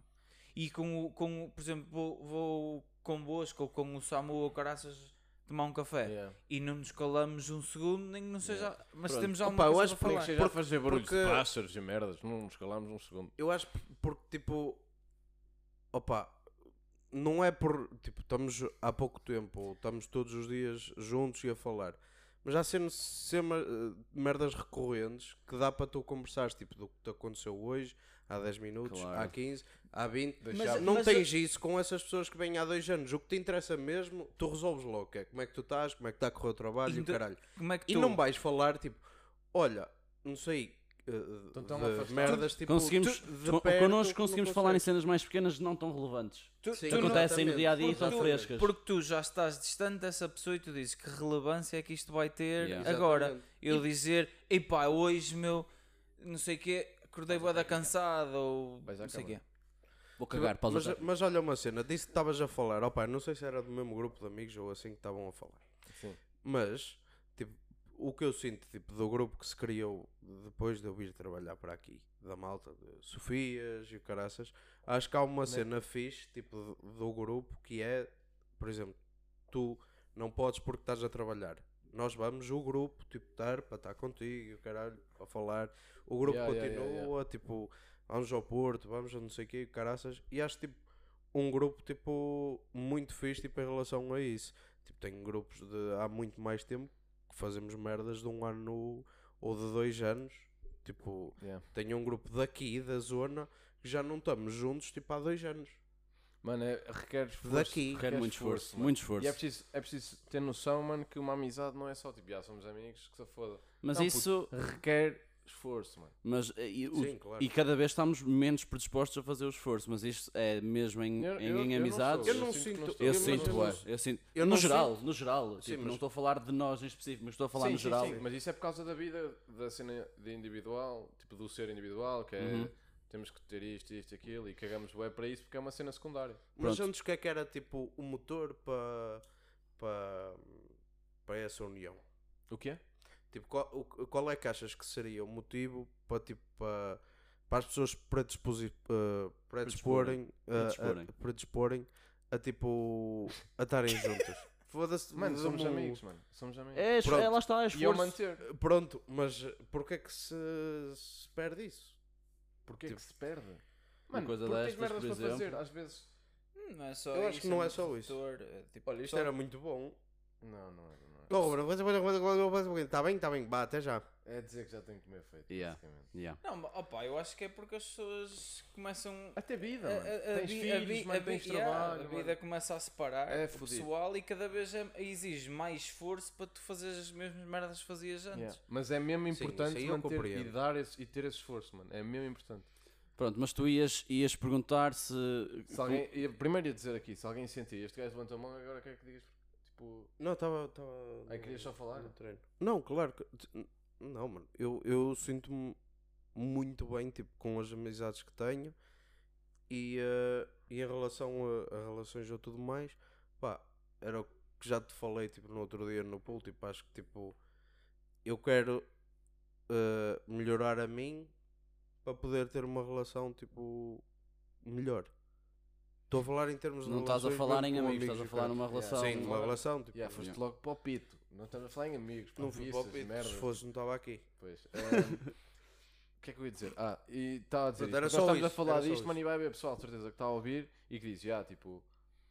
e com o, com por exemplo, vou, vou convosco ou com o Samu ou caraças tomar um café Yeah. e não nos calamos um segundo, nem não seja. Mas Pronto. temos Opa, alguma eu coisa acho para falar. que seja a fazer barulhos porque- de pássaros e merdas, não nos calamos um segundo. Eu acho porque, tipo, opa, não é por, tipo, estamos há pouco tempo, ou estamos todos os dias juntos e a falar, mas há sendo sempre eh, merdas recorrentes que dá para tu conversares, tipo, do que te aconteceu hoje, há 10 minutos, Claro. há 15, há 20. Deixar- não mas tens isso com essas pessoas que vêm há dois anos. O que te interessa mesmo, tu resolves logo. que é como é que tu estás, como é que está a correr o trabalho e o caralho. Como é que E tu. não vais falar, tipo, olha, não sei, de afastados. merdas, tipo, Conseguimos, tu- de perto, connosco conseguimos falar em cenas mais pequenas não tão relevantes. tu- Sim, não- Acontecem no dia a dia e tu- frescas. Porque tu já estás distante dessa pessoa e tu dizes que relevância é que isto vai ter Yeah. agora. Exatamente. Eu dizer, epá, hoje meu, não sei o quê, acordei da cansado ou não sei o quê. Vou cagar, pausa. mas, já. mas olha uma cena, disse que estavas a falar, opa, não sei se era do mesmo grupo de amigos ou assim que estavam a falar. Sim. Mas, o que eu sinto, tipo, do grupo que se criou depois de eu vir trabalhar para aqui, da malta, de Sofias e o caraças, acho que há uma cena fixe, tipo, do, do grupo que é, por exemplo, tu não podes porque estás a trabalhar. Nós vamos, o grupo, tipo, estar para estar contigo, e o caralho, a falar. O grupo yeah, continua, yeah, yeah. tipo, vamos ao Porto, vamos a não sei o quê, caraças. E acho, tipo, um grupo, tipo, muito fixe, tipo, em relação a isso. Tipo, tenho grupos de há muito mais tempo que fazemos merdas de um ano ou de dois anos. Tipo, Yeah. tenho um grupo daqui, da zona, que já não estamos juntos, tipo, há dois anos. Mano, é, requer esforço. Daqui. Requer muito esforço, mano. muito esforço. E é preciso, é preciso ter noção, mano, que uma amizade não é só tipo, já somos amigos, que se foda. Mas Não, isso. Requer esforço, mano. Mas, eh, e, o- Sim, claro. e cada vez estamos menos predispostos a fazer o esforço. Mas isto é mesmo em, Eu- em, eu- em eu não amizades. sou, Eu não sinto que sinto-. Eu Eu sinto, não- eu sinto. eu no não geral, no geral. Sim, tipo, mas- Não estou a falar de nós em específico, mas estou a falar sim, no sim, geral. sim, mas isso é por causa da vida, da cena de individual, tipo do ser individual, que é Uhum. temos que ter isto, isto e aquilo, e cagamos bué para isso porque é uma cena secundária. Mas Pronto. antes o que é que era, tipo, o motor para para para essa união? O quê? Tipo, qual, o- qual é que achas que seria o motivo para, tipo, para, para as pessoas predisposi, uh, predisporem, uh, Predisporem. a, predisporem a, tipo, a estarem juntas? Foda-se. Mano, somos um- amigos, mano. Somos amigos. É, Pronto. é, lá está, é e eu esforço. manter. Pronto, mas porquê é que se, se perde isso? Porquê Tipo, que se perde? Mano, coisa porque tens destas, merdas por para fazer, exemplo. às vezes. Hum, Não é só Eu acho que isso, não é só isso. é tipo, Olha, isto só- era muito bom. Não, não é. Não é. Está bem, está bem, bate, até já. É dizer que já tenho que comer feito. Yeah. basicamente. Yeah. Não, mas, opa, eu acho que é porque as pessoas começam. A ter vida, mano. tens vi- filhos, vi- mano, tens vi- yeah, trabalho. a vida mano. começa a separar É o fodido. pessoal e cada vez é- exige mais esforço para tu fazeres as mesmas merdas que fazias antes. Yeah. Mas é mesmo importante aí eu manter e, compreendo. dar esse, e ter esse esforço, mano. É mesmo importante. Pronto, mas tu ias, ias perguntar se. Se alguém, primeiro ia dizer aqui, se alguém sentir, este gajo levanta a mão, agora quer que digas, tipo, Não, estava. Tava, Aí querias só falar? no treino. Não, claro. que- Não, mano. Eu, eu sinto-me muito bem tipo, com as amizades que tenho e, eh, e em relação a, a relações ou tudo mais, pá, era o que já te falei tipo, no outro dia no pool. Tipo, acho que tipo, eu quero eh, melhorar a mim para poder ter uma relação tipo melhor. Estou a falar em termos de Não estás a relações falar em com amigos, estás a falar numa Yeah. relação. Sim, uma relação. Tipo, yeah, foste Yeah. logo para o pito. Não estamos a falar em amigos, não fui para o merdas. se fosse não estava aqui. Pois. ehm, O que é que eu ia dizer? Ah, e estava a dizer Pronto, isto, era porque só estamos a isso, falar era só disto, isso. mano, e vai haver pessoal, de certeza, que está a ouvir e que diz, já, tipo...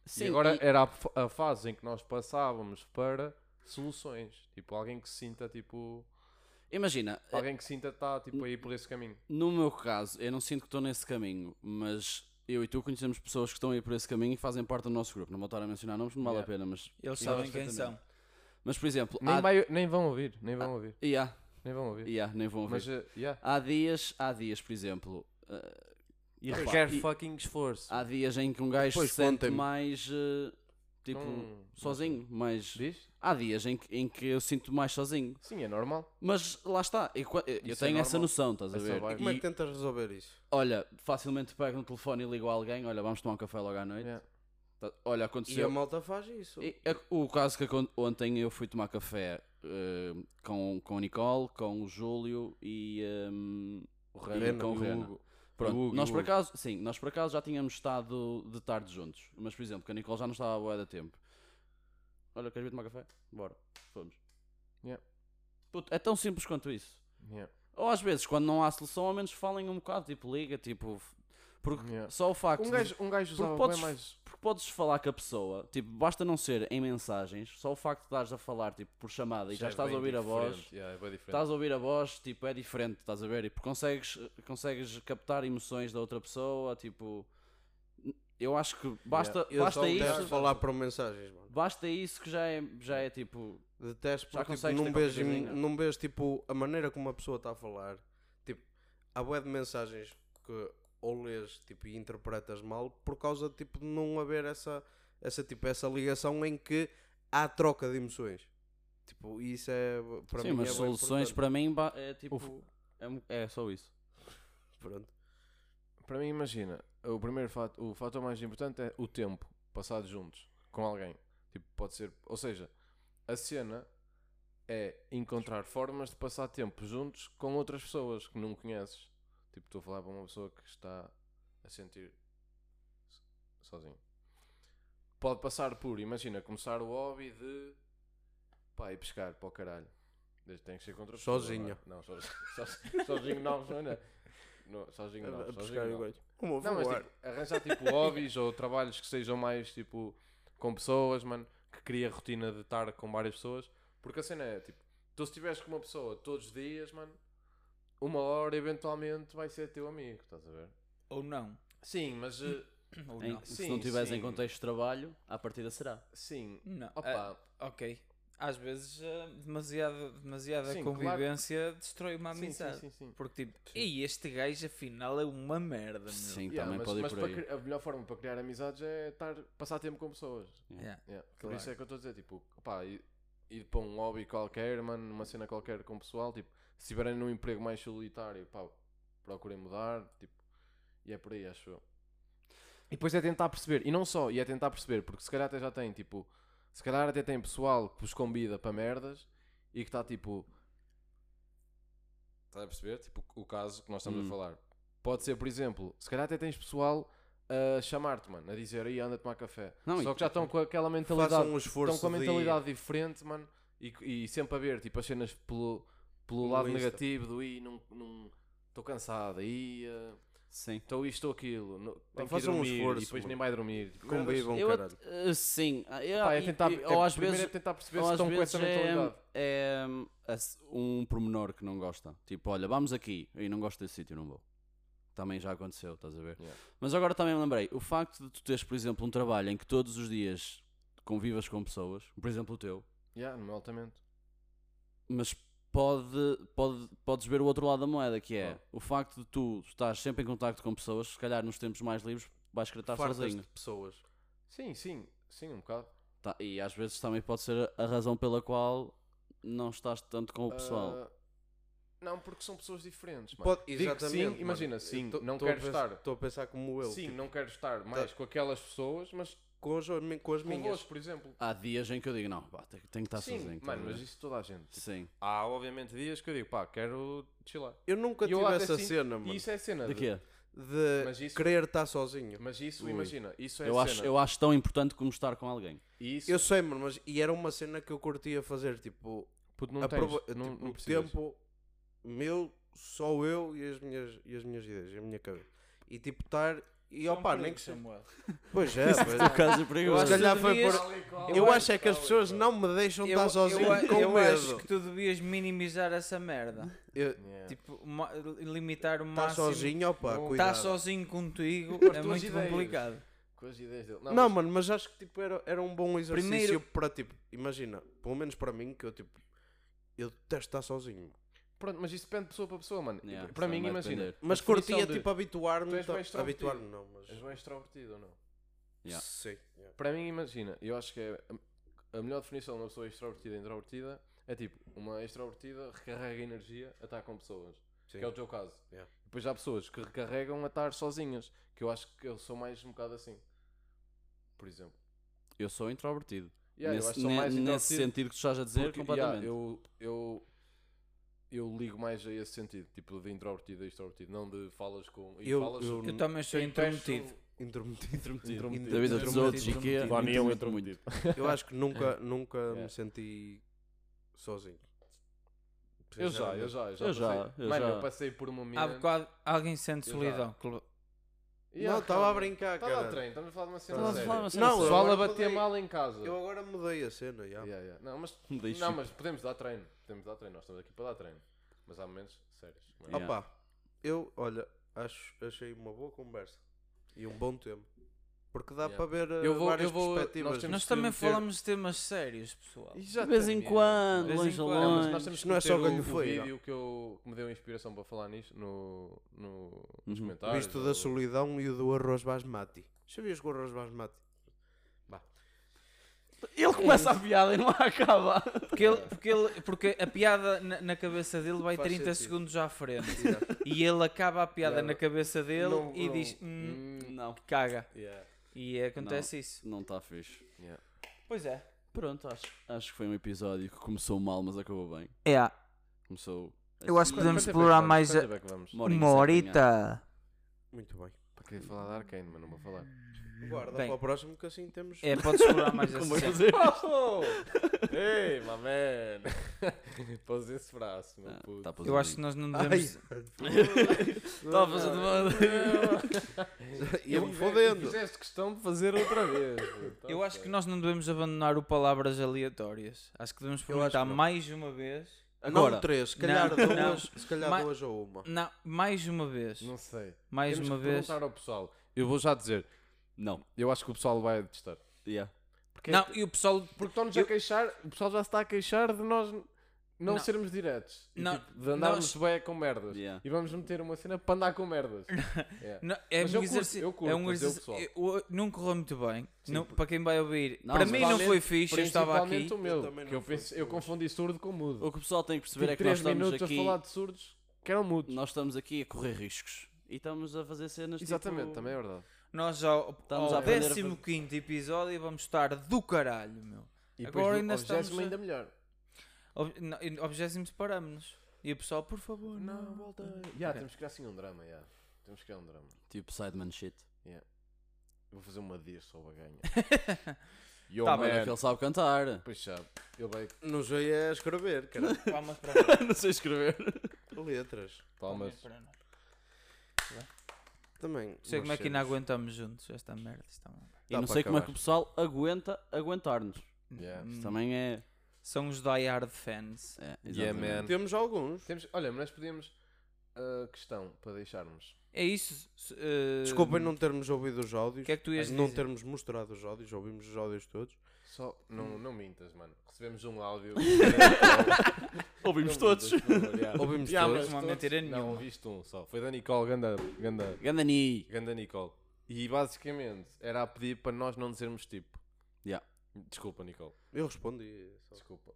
Sim, e agora e- era a, a fase em que nós passávamos para soluções. Tipo, alguém que se sinta, tipo... Imagina, Alguém que sinta está, tipo, aí por esse caminho. no meu caso, eu não sinto que estou nesse caminho, mas eu e tu conhecemos pessoas que estão aí por esse caminho e fazem parte do nosso grupo. Não vou estar a mencionar nomes, não vale Yeah. a pena, mas. Eles sabem quem são. Mas, por exemplo, Nem, há... vai- nem vão ouvir, nem vão ouvir, Yeah, nem vão ouvir. yeah, nem vão ouvir. Mas, eh, yeah. Há dias, há dias, por exemplo. eh, E requer e- fucking esforço. há dias em que um gajo Depois se sente contem-me. mais. eh, tipo, Não- sozinho. Mais... Diz? Há dias em que, em que eu sinto mais sozinho. Sim, é normal. Mas lá está, eu, eu- eu Isso é tenho essa normal. noção, estás a Essa ver? vibe. Como é que E, tentas resolver isso? olha, facilmente pego no telefone e ligo a alguém, olha, vamos tomar um café logo à noite. Yeah. Tá- Olha, E a malta faz isso. E, é, o caso que acon- ontem eu fui tomar café eh, com, com a Nicole, com o Júlio e, ehm, O e Rena com o e o Rena. Hugo. Pronto, Hugo, nós por acaso, sim, nós por acaso já tínhamos estado de tarde juntos. Mas, por exemplo, que a Nicole já não estava a boa da tempo. Olha, queres vir tomar café? Bora, fomos. Yeah. Puto, é tão simples quanto isso. Yeah. Ou às vezes, quando não há solução, ao menos falem um bocado, tipo, liga, tipo. Porque Yeah. só o facto Um de- gajo, um gajo usava podes- bem mais. porque podes falar com a pessoa, tipo, basta não ser em mensagens, só o facto de estares a falar, tipo, por chamada e já é estás a ouvir a voz, yeah, é estás a ouvir a voz, tipo, é diferente, estás a ver? E consegues, consegues captar emoções da outra pessoa, tipo, eu acho que basta, Eu basta isso, falar por mensagens, mano. basta isso que já é, já é tipo, Detesto Já porque tipo, consegues não, coisinha? não tipo a maneira como a pessoa está a falar. Tipo, há bué de mensagens que ou lês tipo, e interpretas mal por causa tipo, de não haver essa, essa, tipo, essa ligação em que há troca de emoções. Tipo, isso é para sim, mim mas é soluções importante. para mim é tipo, é, é só isso. Pronto. Para mim, imagina, o primeiro fato, o fator mais importante é o tempo passado juntos com alguém. Tipo, pode ser, ou seja, a cena é encontrar formas de passar tempo juntos com outras pessoas que não conheces. Tipo, estou a falar para uma pessoa que está a sentir so- sozinho. Pode passar por, imagina, começar o hobby de pá, ir pescar para o caralho. Desde tem que ser contra pessoa, Sozinho. Não, é? não sozinho, sozinho, sozinho não, não, não. Sozinho não. A- a sozinho pescar não. igual. Não, mas tipo, arranjar tipo hobbies ou trabalhos que sejam mais tipo com pessoas, mano, que cria rotina de estar com várias pessoas. Porque a cena é tipo, tu se estiveres com uma pessoa todos os dias, mano, uma hora eventualmente vai ser teu amigo, estás a ver? Ou não. Sim, mas uh, Ou Em- não. se Sim, não estiveres em contexto de trabalho, à partida será. sim. Não. Opa, Ah, ok. Às vezes eh, demasiada, demasiada Sim, claro. convivência destrói uma sim, sim, amizade. sim, sim. Porque tipo, ei, este gajo afinal é uma merda, meu. Sim, Yeah, também mas, pode ir mas por para aí. cri- a melhor forma para criar amizades é estar, passar tempo com pessoas. Yeah. Yeah, Por Claro. isso é que eu estou a dizer, tipo, opá, ir, ir para um hobby qualquer, mano, numa cena qualquer com o pessoal, tipo, se estiverem num emprego mais solitário, pá, procurem mudar, tipo, e é por aí, acho eu. E depois é tentar perceber, e não só, e é tentar perceber, porque se calhar até já tem, tipo, se calhar até tem pessoal que vos convida para merdas e que está tipo. Estás a perceber? Tipo, o caso que nós estamos Hum. a falar. Pode ser, por exemplo, se calhar até tens pessoal a chamar-te, mano, a dizer aí anda a tomar café. Não, Só que já estão com aquela mentalidade. Um Estão com a de- mentalidade diferente, mano, e, e sempre a ver tipo, as cenas pelo, pelo lado Insta. negativo do i não estou cansado, aí Sim. estou isto ou aquilo, não- tenho que um dormir, esforço, e depois nem vai dormir. Tipo, Convivam, Eu, caralho. eh, sim, ah, eu- Pá, é tentar, e- é, ou às primeiro vezes, é tentar perceber se estão com essa mentalidade. é, é, é um pormenor que não gosta. Tipo, olha, vamos aqui e não gosto desse sítio, não vou. Também já aconteceu, estás a ver? Yeah. Mas agora também me lembrei, o facto de tu teres, por exemplo, um trabalho em que todos os dias convivas com pessoas, por exemplo o teu, Yeah, no meu altamento. mas pode, pode, podes ver o outro lado da moeda, que é Qual? o facto de tu estás sempre em contacto com pessoas, se calhar nos tempos mais livres vais querer estar Fartas sozinho. de pessoas. Sim, sim, sim, um bocado. Tá, e às vezes também pode ser a razão pela qual não estás tanto com o pessoal. Ah, não, porque são pessoas diferentes. Mano. Pode, Digo exatamente. sim, mano. imagina, sim, tô- não tô quero pensar- estar. Estou a pensar como eu. sim, tipo, não quero estar mais com aquelas pessoas, mas com, as, com as minhas. convosco, por exemplo. Há dias em que eu digo, não, pá, tenho, tenho que estar sim, sozinho. mano, a mas isso toda a gente. Tipo, Sim. Há obviamente dias que eu digo, pá, quero chilar. Eu nunca E eu tive essa sim- cena, mano. E isso é cena. De quê? De Mas isso- querer estar sozinho. Mas isso, Ui. imagina, isso é Eu a acho, cena. eu acho tão importante como estar com alguém. E isso, Eu sei, mano, mas e era uma cena que eu curtia fazer, tipo, puto, não aprova- tens, não, tipo, não precisas. tempo meu, só eu e as minhas, e as minhas ideias, e a minha cabeça. E tipo, estar. E um opá, nem que. Samuel. Pois é, pois No caso é Eu perigoso. acho que calhar foi por. Eu Eu acho- é que as pessoas não me deixam Eu, estar sozinho eu, com eu medo. acho que tu devias minimizar essa merda. Eu- Yeah. Tipo, limitar o Estar máximo. sozinho, opá, Não- cuidado. Estar sozinho contigo é muito ideias. complicado. Com as ideias dele. Não, mas- mano, mas acho que tipo, era, era um bom exercício Primeiro- para tipo, imagina, pelo menos para mim, que eu tipo, eu detesto estar sozinho. Pronto, mas isso depende de pessoa para pessoa, mano. Yeah, para isso mim, imagina. depender. Mas a curtia de- tipo habituar-me. Tu és bem extrovertido. Habituar-me não, mas. És bem extrovertido ou não? Yeah. Sim. yeah. Para mim, imagina, eu acho que é a, a melhor definição de uma pessoa extrovertida e introvertida é tipo, uma extrovertida recarrega energia a estar com pessoas. Sim. Que é o teu caso. Yeah. Depois há pessoas que recarregam a estar sozinhas. Que eu acho que eu sou mais um bocado assim. Por exemplo. Eu sou introvertido. Yeah, eu nesse, acho que sou mais nesse introvertido sentido que tu estás a dizer, porque, completamente. yeah, eu, eu, eu ligo mais a esse sentido, tipo de introvertido a extrovertido, não de falas com. E Eu- falas eu- Eu também sou intrometido. Intrometido. Intrometido. Da vida dos outros e que é. Muito. intrometido. Eu acho que nunca, nunca Yeah. me senti sozinho. Eu já, eu já, eu já. Eu já, passei- eu Mano, já. eu passei por um momento. Há bocado alguém sente solidão. Não, estava a brincar, Estava a cara. treino, estamos a falar de uma cena Estamos a falar de uma cena Não, O séria. pessoal a bater mal em casa. Eu agora mudei a cena, já. Yeah, yeah. Não, mas, Deixa. não, mas podemos dar treino. Podemos dar treino. Nós estamos aqui para dar treino. Mas há momentos sérios. não é? Yeah. Opa, eu, olha, acho, achei uma boa conversa e um bom tema. Porque dá Yeah. para ver Eu vou- várias eu vou- perspectivas. nós temos- Nós também meter- falamos de temas sérios, pessoal. De vez em quando, De vez em longe a mas longe. nós temos não é só meter o- o, vídeo que, eu, que me deu inspiração para falar nisto no, no, nos Uhum. comentários. Visto da ou- solidão e o do arroz basmati. Sabias que o arroz basmati? Ele começa a piada e não acaba. Porque, ele, porque, ele, porque a piada na, na cabeça dele vai Faz 30 sentido. segundos à frente. E ele acaba a piada Yeah. na cabeça dele Não- e não- diz: hum, Hum, Não, caga. Yeah. E acontece isso. não está fixe. yeah. Pois é. Pronto, acho, acho que foi um episódio que começou mal, mas acabou bem. É. Começou. Eu acho que assim, podemos Quanto tempo é que explorar vamos? mais Quanto a- tempo é que vamos? uma horinha horita. Muito bem. Para querer falar de Arkane, mas não vou falar. Guarda Bem. para o próximo que assim temos. É, podes explorar mais Como essa é cena. fazer? Oh! Ei, my man! Pôs esse braço, meu Ah, puto. tá Eu acho que nós não devemos. Estava a fazer de uma. Ia-me E fodendo. Fizeste questão de fazer outra vez. Tá Eu acho que nós não devemos abandonar o palavras aleatórias. Acho que devemos não. mais uma vez. Agora. Não três, se calhar Não, duas, não. se calhar Ma- duas ou uma. Não, mais uma vez. Não sei. Mais Temos uma que vez. perguntar ao pessoal. Eu vou já dizer. Não. Eu acho que o pessoal vai testar. Yeah. Porque, Não, e o pessoal. porque estão-nos eu- a queixar. O pessoal já se está a queixar de nós não, Não. sermos diretos. E, Não, tipo, de andarmos nós- bem com merdas. Yeah. E vamos meter uma cena para andar com merdas. Yeah. Não, é Mas um eu curto, exercício. eu curto, é um mas eu, exercício. pessoal. eu- não correu muito bem. Sim, Não- por- para quem vai ouvir. Não, para mim não foi fixe. Eu estava aqui. Principalmente o meu. Eu também que eu, fui pensei- eu confundi surdo com mudo. O que o pessoal tem que perceber Tive é que nós 3 estamos minutos aqui. a falar de surdos que eram mudos. Nós estamos aqui a correr riscos. E estamos a fazer cenas Exatamente, tipo... também é verdade. Nós ao, Estamos ao a aprender a fazer- 15 episódio vamos estar do caralho, meu. E Agora ainda estamos a- ainda melhor. Não, e Ao 20 paramos-nos. E o pessoal, por favor, não. volta. Já, Ok. temos que criar assim um drama, já. Temos que criar um drama. Tipo Sideman shit. Eu vou fazer uma dias só a ganha. Yo, Tá man. Olha que ele sabe cantar. Pois já, ele vai. Não sei é escrever, cara. Palmas para nós. não sei escrever. Letras. Palmas. para nós. Também. Sei como é que ainda aguentamos juntos esta merda. É. E não sei como é acabar. que o pessoal aguenta aguentar-nos. Yeah. Hum, Isso também é. São os die-hard fans. é Yeah. Temos alguns. Temos, olha, mas nós podíamos. uh, questão para deixarmos. É isso. eh, Desculpem não termos ouvido os áudios. O que é que tu ias não dizer? termos mostrado os áudios. Ouvimos os áudios todos. Só, não, não mintas, mano. Recebemos um áudio. Ouvimos todos. Ouvimos todos. mas Não há todos- mentira Não, nenhuma. ouviste um só. Foi da Nicole, ganda, ganda, Gandani. ganda Nicole. E basicamente era a pedir para nós não dizermos tipo. Yeah. Desculpa, Nicole. Eu respondi. só. Desculpa.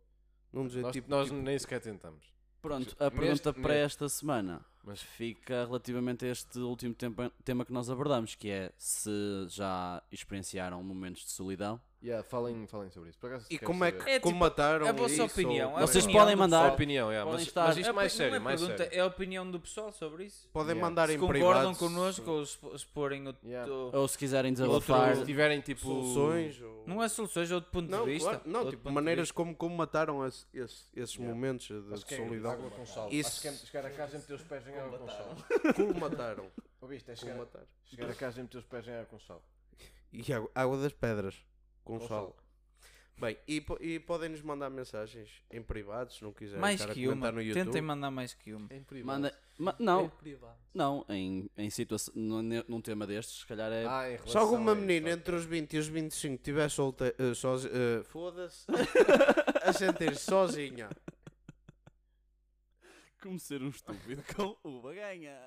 Não dizer Nós, tipo. nós tipo- nem sequer tentamos. Pronto, a Neste- pergunta para neste- esta semana Mas fica relativamente a este último tempo- tema que nós abordamos, que é se já experienciaram momentos de solidão. Yeah, falem, falem sobre isso. Por acaso, E como é que É como tipo, mataram a vossa isso, opinião, ou- a Vocês opinião podem mandar- opinião, yeah, Podem mas, estar- mas isto É mais sério, é mais pergunta, sério. é a opinião do pessoal sobre isso. Podem Yeah. mandar Se em concordam privado. connosco ou expo- exporem o, Yeah. o- Ou se quiserem Se desabafar. tiverem tipo. soluções. ou- Não é soluções, é outro ponto Não, de vista. claro, não, tipo, de maneiras como, como mataram esse- esse- esses Yeah. momentos de, que é solidão. água com sal. Isso- Acho que é chegar a casa e meter os pés em água com sal. Como mataram. Ouviste? É Como chegar, mataram. chegar a casa e meter os pés em água com sal. E água das pedras. Com, sal. sal. Bem, e, e podem nos mandar mensagens em privado se não quiserem Mais que comentar uma. no YouTube. Tentem mandar mais que uma. Em privado. Manda, ma- não, não, em, em situação, num, num tema destes, se calhar é. Ah, em Se alguma isso, menina entre os 20 e os 25 estiver solteira, sozi- eh, foda-se, a sentir-se sozinha, Como ser um estúpido com uva ganha.